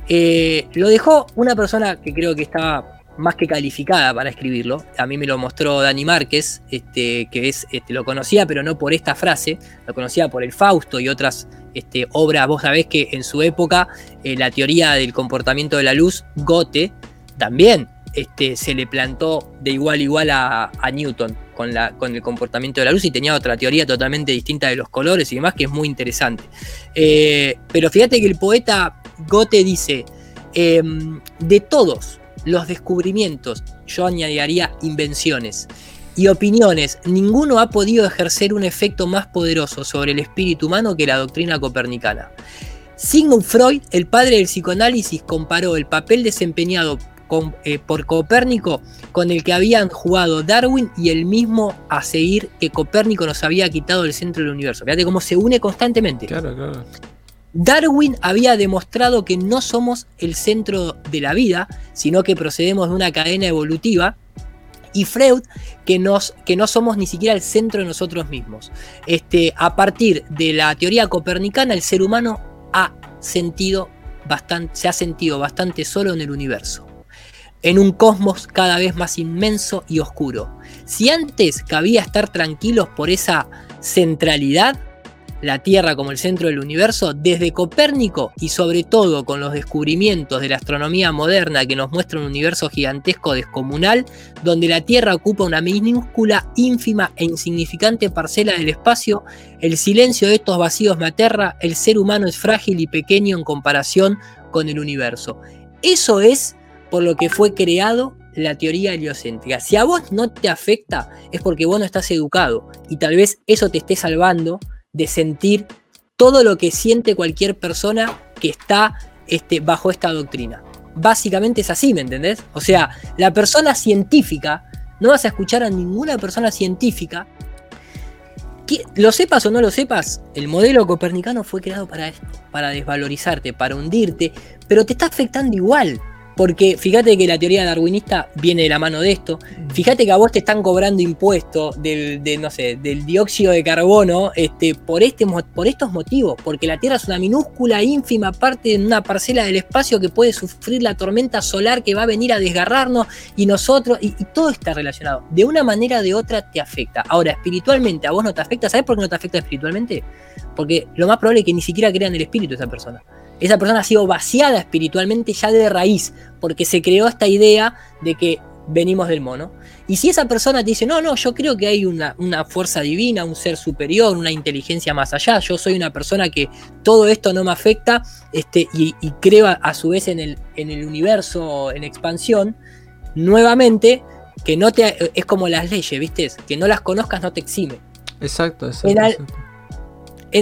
Eh, lo dejó una persona que creo que estaba más que calificada para escribirlo. A mí me lo mostró Dani Márquez, este, que es, este, lo conocía, pero no por esta frase, lo conocía por el Fausto y otras este, obras. Vos sabés que en su época eh, la teoría del comportamiento de la luz, Goethe, también este, se le plantó de igual a igual a, Newton con, la, con, el comportamiento de la luz y tenía otra teoría totalmente distinta de los colores y demás que es muy interesante. Eh, pero fíjate que el poeta Goethe dice, em, de todos los descubrimientos, yo añadiría invenciones y opiniones, ninguno ha podido ejercer un efecto más poderoso sobre el espíritu humano que la doctrina copernicana. Sigmund Freud, el padre del psicoanálisis, comparó el papel desempeñado eh, por Copérnico con el que habían jugado Darwin y el mismo a seguir que Copérnico nos había quitado el centro del universo. Fíjate cómo se une constantemente. Claro, claro. Darwin había demostrado que no somos el centro de la vida, sino que procedemos de una cadena evolutiva. Y Freud, que, nos, que no somos ni siquiera el centro de nosotros mismos. Este, a partir de la teoría copernicana, el ser humano ha sentido bastante, se ha sentido bastante solo en el universo en un cosmos cada vez más inmenso y oscuro. Si antes cabía estar tranquilos por esa centralidad, la Tierra como el centro del universo, desde Copérnico y sobre todo con los descubrimientos de la astronomía moderna que nos muestra un universo gigantesco descomunal, donde la Tierra ocupa una minúscula, ínfima e insignificante parcela del espacio, el silencio de estos vacíos me el ser humano es frágil y pequeño en comparación con el universo. Eso es por lo que fue creado la teoría heliocéntrica. Si a vos no te afecta, es porque vos no estás educado y tal vez eso te esté salvando de sentir todo lo que siente cualquier persona que está este, bajo esta doctrina. Básicamente es así, ¿me entendés? O sea, la persona científica, no vas a escuchar a ninguna persona científica lo sepas o no lo sepas, el modelo copernicano fue creado para para desvalorizarte, para hundirte, pero te está afectando igual. Porque fíjate que la teoría darwinista viene de la mano de esto. Fíjate que a vos te están cobrando impuestos del, no sé, del dióxido de carbono este, por, este, por estos motivos. Porque la Tierra es una minúscula, ínfima parte de una parcela del espacio que puede sufrir la tormenta solar que va a venir a desgarrarnos y nosotros, y, y todo está relacionado. De una manera o de otra te afecta. Ahora, espiritualmente, a vos no te afecta. ¿Sabes por qué no te afecta espiritualmente? Porque lo más probable es que ni siquiera crean el espíritu esa persona esa persona ha sido vaciada espiritualmente ya de raíz, porque se creó esta idea de que venimos del mono. Y si esa persona te dice, no, no, yo creo que hay una, fuerza divina, un ser superior, una inteligencia más allá, yo soy una persona que todo esto no me afecta este, y, creo a, su vez en el, en el universo en expansión, nuevamente, que no te, es como las leyes, ¿viste? Que no las conozcas no te exime. Exacto, exacto en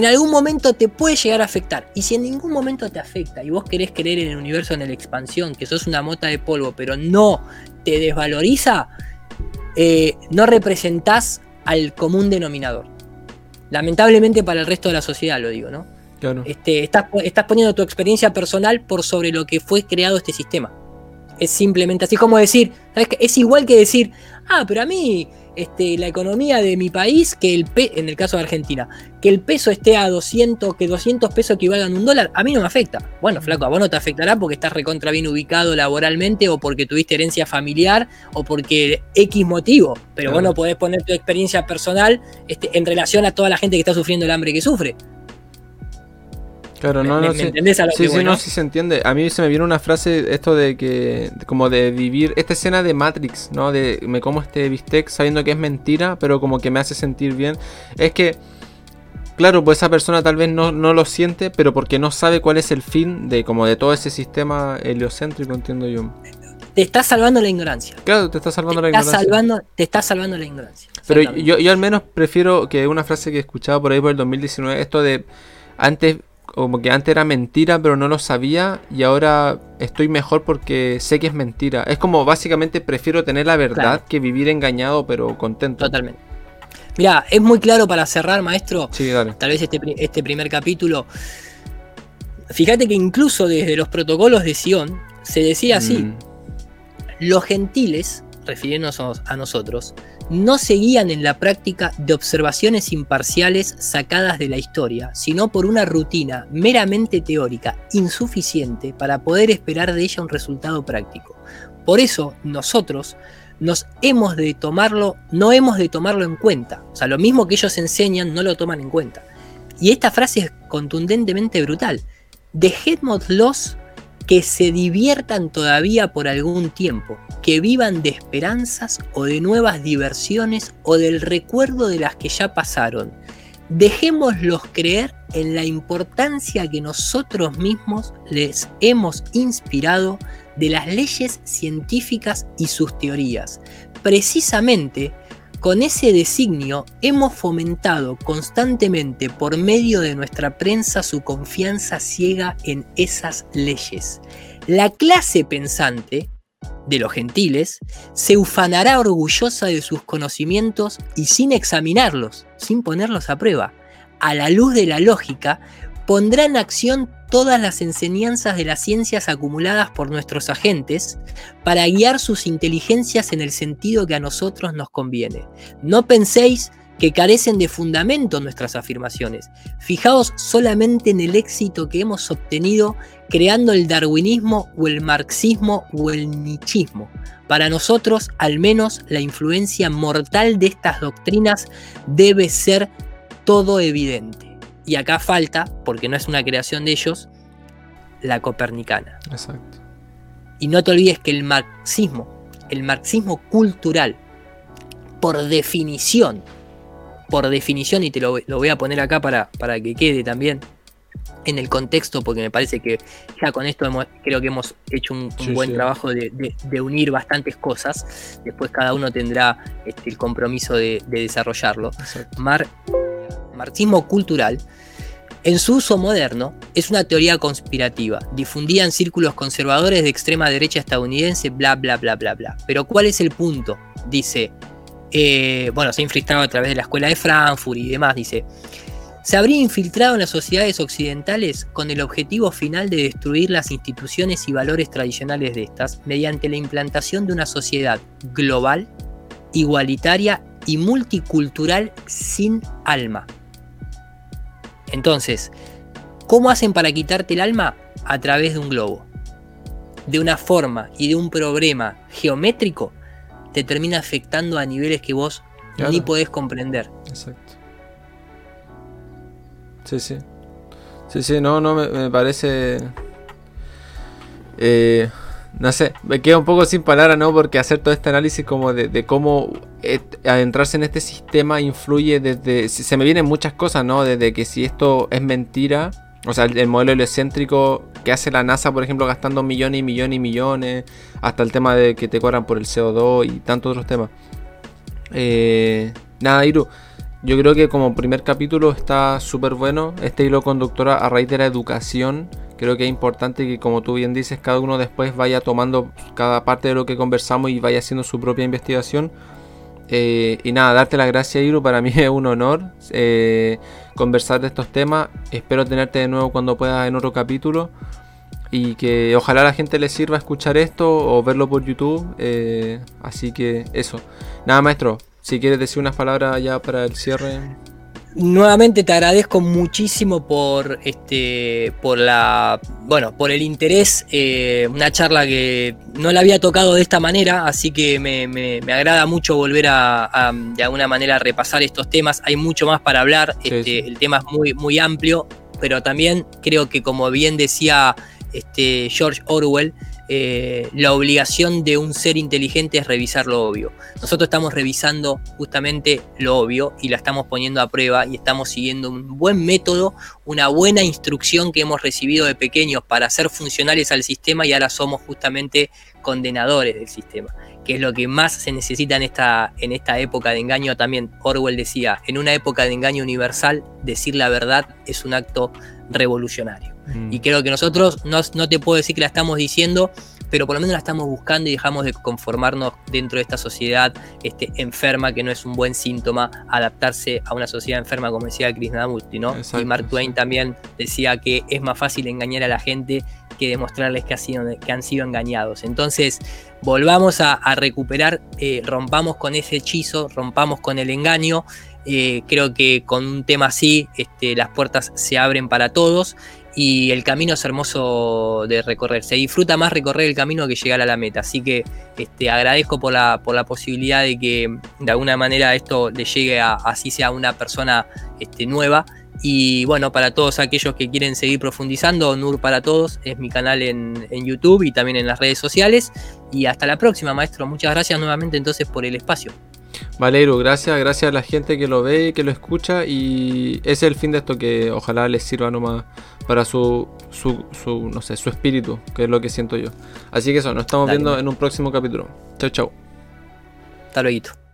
algún momento te puede llegar a afectar. Y si en ningún momento te afecta y vos querés creer en el universo, en la expansión, que sos una mota de polvo, pero no te desvaloriza, eh, no representás al común denominador. Lamentablemente para el resto de la sociedad lo digo, ¿no? Claro. Este, estás, estás poniendo tu experiencia personal por sobre lo que fue creado este sistema. Es simplemente así como decir, ¿sabes? Es igual que decir, ah, pero a mí este, la economía de mi país, que el en el caso de Argentina, que el peso esté a 200, que 200 pesos equivalgan a un dólar, a mí no me afecta. Bueno, flaco, a vos no te afectará porque estás recontra bien ubicado laboralmente o porque tuviste herencia familiar o porque X motivo, pero vos no podés poner tu experiencia personal este, en relación a toda la gente que está sufriendo el hambre que sufre. Claro, no, no, sí, sí, sí, no, sí se entiende. A mí se me viene una frase, esto de que, como de vivir, esta escena de Matrix, ¿no? De me como este bistec sabiendo que es mentira, pero como que me hace sentir bien. Es que, claro, pues esa persona tal vez no, no lo siente, pero porque no sabe cuál es el fin de como de todo ese sistema heliocéntrico, entiendo yo. Te está salvando la ignorancia. Claro, te está salvando la ignorancia. Salvando, te está salvando la ignorancia. Pero yo, yo al menos prefiero que una frase que he escuchado por ahí por el 2019, esto de antes como que antes era mentira, pero no lo sabía y ahora estoy mejor porque sé que es mentira. Es como básicamente prefiero tener la verdad que vivir engañado, pero contento. Totalmente. Mira, es muy claro para cerrar, maestro. Sí, dale. Tal vez este, este primer capítulo. Fíjate que incluso desde los protocolos de Sion se decía así: mm. los gentiles, refiriéndonos a nosotros, no seguían en la práctica de observaciones imparciales sacadas de la historia, sino por una rutina meramente teórica insuficiente para poder esperar de ella un resultado práctico. Por eso nosotros nos hemos de tomarlo, no hemos de tomarlo en cuenta. O sea, lo mismo que ellos enseñan no lo toman en cuenta. Y esta frase es contundentemente brutal. Dejémoslos que se diviertan todavía por algún tiempo, que vivan de esperanzas o de nuevas diversiones o del recuerdo de las que ya pasaron. Dejémoslos creer en la importancia que nosotros mismos les hemos inspirado de las leyes científicas y sus teorías. Precisamente con ese designio hemos fomentado constantemente por medio de nuestra prensa su confianza ciega en esas leyes. La clase pensante, de los gentiles, se ufanará orgullosa de sus conocimientos y sin examinarlos, sin ponerlos a prueba, a la luz de la lógica, pondrá en acción todas las enseñanzas de las ciencias acumuladas por nuestros agentes para guiar sus inteligencias en el sentido que a nosotros nos conviene. No penséis que carecen de fundamento nuestras afirmaciones. Fijaos solamente en el éxito que hemos obtenido creando el darwinismo o el marxismo o el nichismo. Para nosotros, al menos, la influencia mortal de estas doctrinas debe ser todo evidente. Y acá falta, porque no es una creación de ellos, la copernicana. Exacto. Y no te olvides que el marxismo, el marxismo cultural, por definición, por definición, y te lo, voy a poner acá para, para, que quede también en el contexto, porque me parece que ya con esto creo que hemos hecho un, buen trabajo de, unir bastantes cosas. Después cada uno tendrá este, el compromiso de, desarrollarlo. Mar, marxismo cultural, en su uso moderno, es una teoría conspirativa, difundida en círculos conservadores de extrema derecha estadounidense, bla, bla, bla, bla, bla. Pero ¿cuál es el punto? Dice eh, bueno, se ha infiltrado a través de la escuela de Frankfurt y demás, dice, se habría infiltrado en las sociedades occidentales con el objetivo final de destruir las instituciones y valores tradicionales de estas mediante la implantación de una sociedad global, igualitaria y multicultural sin alma. Entonces, ¿cómo hacen para quitarte el alma? A través de un globo. De una forma y de un problema geométrico te termina afectando a niveles que vos ni podés comprender. Exacto. Sí, sí. Sí, sí, no, no, me, parece... Eh, no sé, me queda un poco sin palabras, ¿no? Porque hacer todo este análisis como de, cómo adentrarse en este sistema influye desde... Se me vienen muchas cosas, ¿no? Desde que si esto es mentira, o sea, el, modelo heliocéntrico que hace la NASA, por ejemplo, gastando millones y millones y millones, hasta el tema de que te cobran por el CO2 y tantos otros temas. Eh, nada, Iru, yo creo que como primer capítulo está súper bueno. Este hilo conductor a raíz de la educación. Creo que es importante que, como tú bien dices, cada uno después vaya tomando cada parte de lo que conversamos y vaya haciendo su propia investigación. Eh, y nada, darte las gracias, Iru. Para mí es un honor eh, conversar de estos temas. Espero tenerte de nuevo cuando puedas en otro capítulo. Y que ojalá a la gente le sirva escuchar esto o verlo por YouTube. Eh, así que eso. Nada, maestro. Si quieres decir unas palabras ya para el cierre. Nuevamente te agradezco muchísimo por este por la bueno por el interés eh, una charla que no la había tocado de esta manera así que me, agrada mucho volver a, de alguna manera repasar estos temas. Hay mucho más para hablar este, el tema es muy muy amplio pero también creo que como bien decía este George Orwell eh, la obligación de un ser inteligente es revisar lo obvio. Nosotros estamos revisando justamente lo obvio y la estamos poniendo a prueba y estamos siguiendo un buen método, una buena instrucción que hemos recibido de pequeños para ser funcionales al sistema y ahora somos justamente condenadores del sistema, que es lo que más se necesita en esta, en esta época de engaño. También Orwell decía, en una época de engaño universal, decir la verdad es un acto revolucionario. Mm. Y creo que nosotros, no, no te puedo decir que la estamos diciendo, pero por lo menos la estamos buscando y dejamos de conformarnos dentro de esta sociedad este, enferma, que no es un buen síntoma, adaptarse a una sociedad enferma, como decía Krishnamurti, ¿no? y Mark Twain también decía que es más fácil engañar a la gente que demostrarles que, que han sido engañados. Entonces, volvamos a, recuperar, eh, rompamos con ese hechizo, rompamos con el engaño. Eh, creo que con un tema así este, las puertas se abren para todos y el camino es hermoso de recorrer. Se disfruta más recorrer el camino que llegar a la meta. Así que este, agradezco por la, por la posibilidad de que de alguna manera esto le llegue a así sea una persona este, nueva. Y bueno, para todos aquellos que quieren seguir profundizando, NUR para todos es mi canal en, en YouTube y también en las redes sociales. Y hasta la próxima, maestro. Muchas gracias nuevamente entonces por el espacio. Valero, gracias, gracias a la gente que lo ve que lo escucha y ese es el fin de esto que ojalá les sirva nomás para su, su, su, no sé, su espíritu, que es lo que siento yo. Así que eso, nos estamos viendo en un próximo capítulo. Chao, chao. Hasta luego.